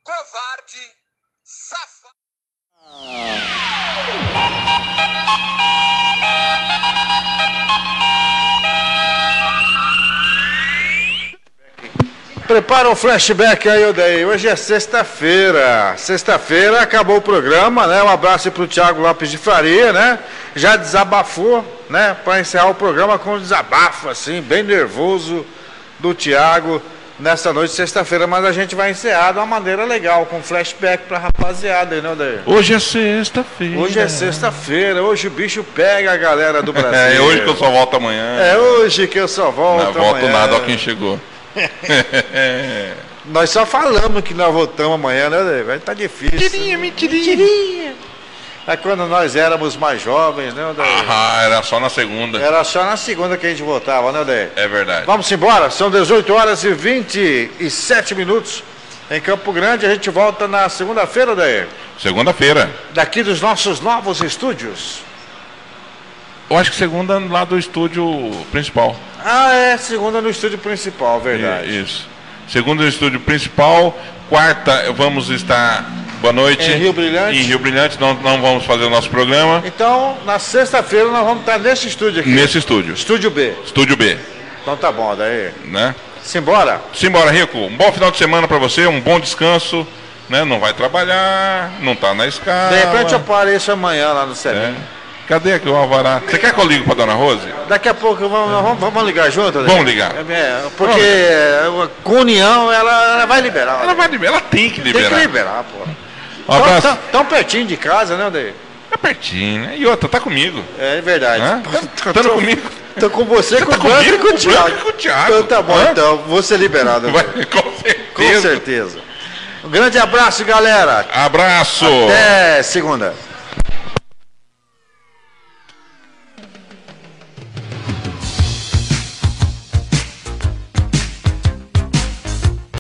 G: covarde, safado.
C: Prepara o flashback aí, Odaí. Hoje é sexta-feira. Sexta-feira acabou o programa, né? Um abraço para o Thiago Lopes de Faria, né? Já desabafou, né? Para encerrar o programa com um desabafo, assim, bem nervoso do Thiago nessa noite de sexta-feira. Mas a gente vai encerrar de uma maneira legal, com flashback para rapaziada né, Odaí?
D: Hoje é sexta-feira.
C: Hoje é sexta-feira, hoje o bicho pega a galera do Brasil.
D: É hoje que eu só volto amanhã.
C: É hoje que eu só volto.
D: Não volto
C: amanhã.
D: nada, ó quem chegou.
C: Nós só falamos que nós voltamos amanhã, né? Odaí? Vai tá difícil.
D: Mentirinha, mentirinha.
C: É quando nós éramos mais jovens, né, Odaí?
D: Ah, era só na segunda.
C: Era só na segunda que a gente voltava, né, Odaí?
D: É verdade.
C: Vamos embora, são 18 horas e 27 minutos em Campo Grande. A gente volta na segunda-feira, Odaí.
D: Segunda-feira.
C: Daqui dos nossos novos estúdios.
D: Eu acho que segunda lá do estúdio principal.
C: Ah, é, segunda no estúdio principal, verdade.
D: Isso. Segunda no estúdio principal. Quarta vamos estar. Boa noite.
C: Em Rio Brilhante.
D: Em Rio Brilhante, não, não vamos fazer o nosso programa.
C: Então, na sexta-feira nós vamos estar nesse estúdio aqui.
D: Nesse estúdio.
C: Estúdio B.
D: Estúdio B.
C: Então tá bom, daí.
D: Né?
C: Simbora.
D: Simbora, Rico. Um bom final de semana pra você, um bom descanso. Né? Não vai trabalhar, não tá na escala.
C: De repente eu apareço amanhã lá no Selim.
D: É. Cadê aqui o Alvará? Você quer que eu ligue pra Dona Rose?
C: Daqui a pouco vamos, vamos, vamos ligar junto? né?
D: Vamos ligar.
C: É, porque é, com união ela, ela vai liberar.
D: Ela vai liberar, ela tem que liberar.
C: Tem que liberar, pô.
D: Um abraço.
C: Tão, tão pertinho de casa, né, Odair?
D: É pertinho, né? E outra, tá comigo.
C: É verdade.
D: Hã? Tá tá comigo.
C: Tô com você,
D: Você
C: com
D: tá
C: o Branco e
D: comigo,
C: com o Thiago.
D: com o Thiago.
C: Então tá bom,
D: Hã?
C: então. Vou ser liberado.
D: Vai, com certeza.
C: Com certeza. Um grande abraço, galera.
D: Abraço.
C: Até segunda.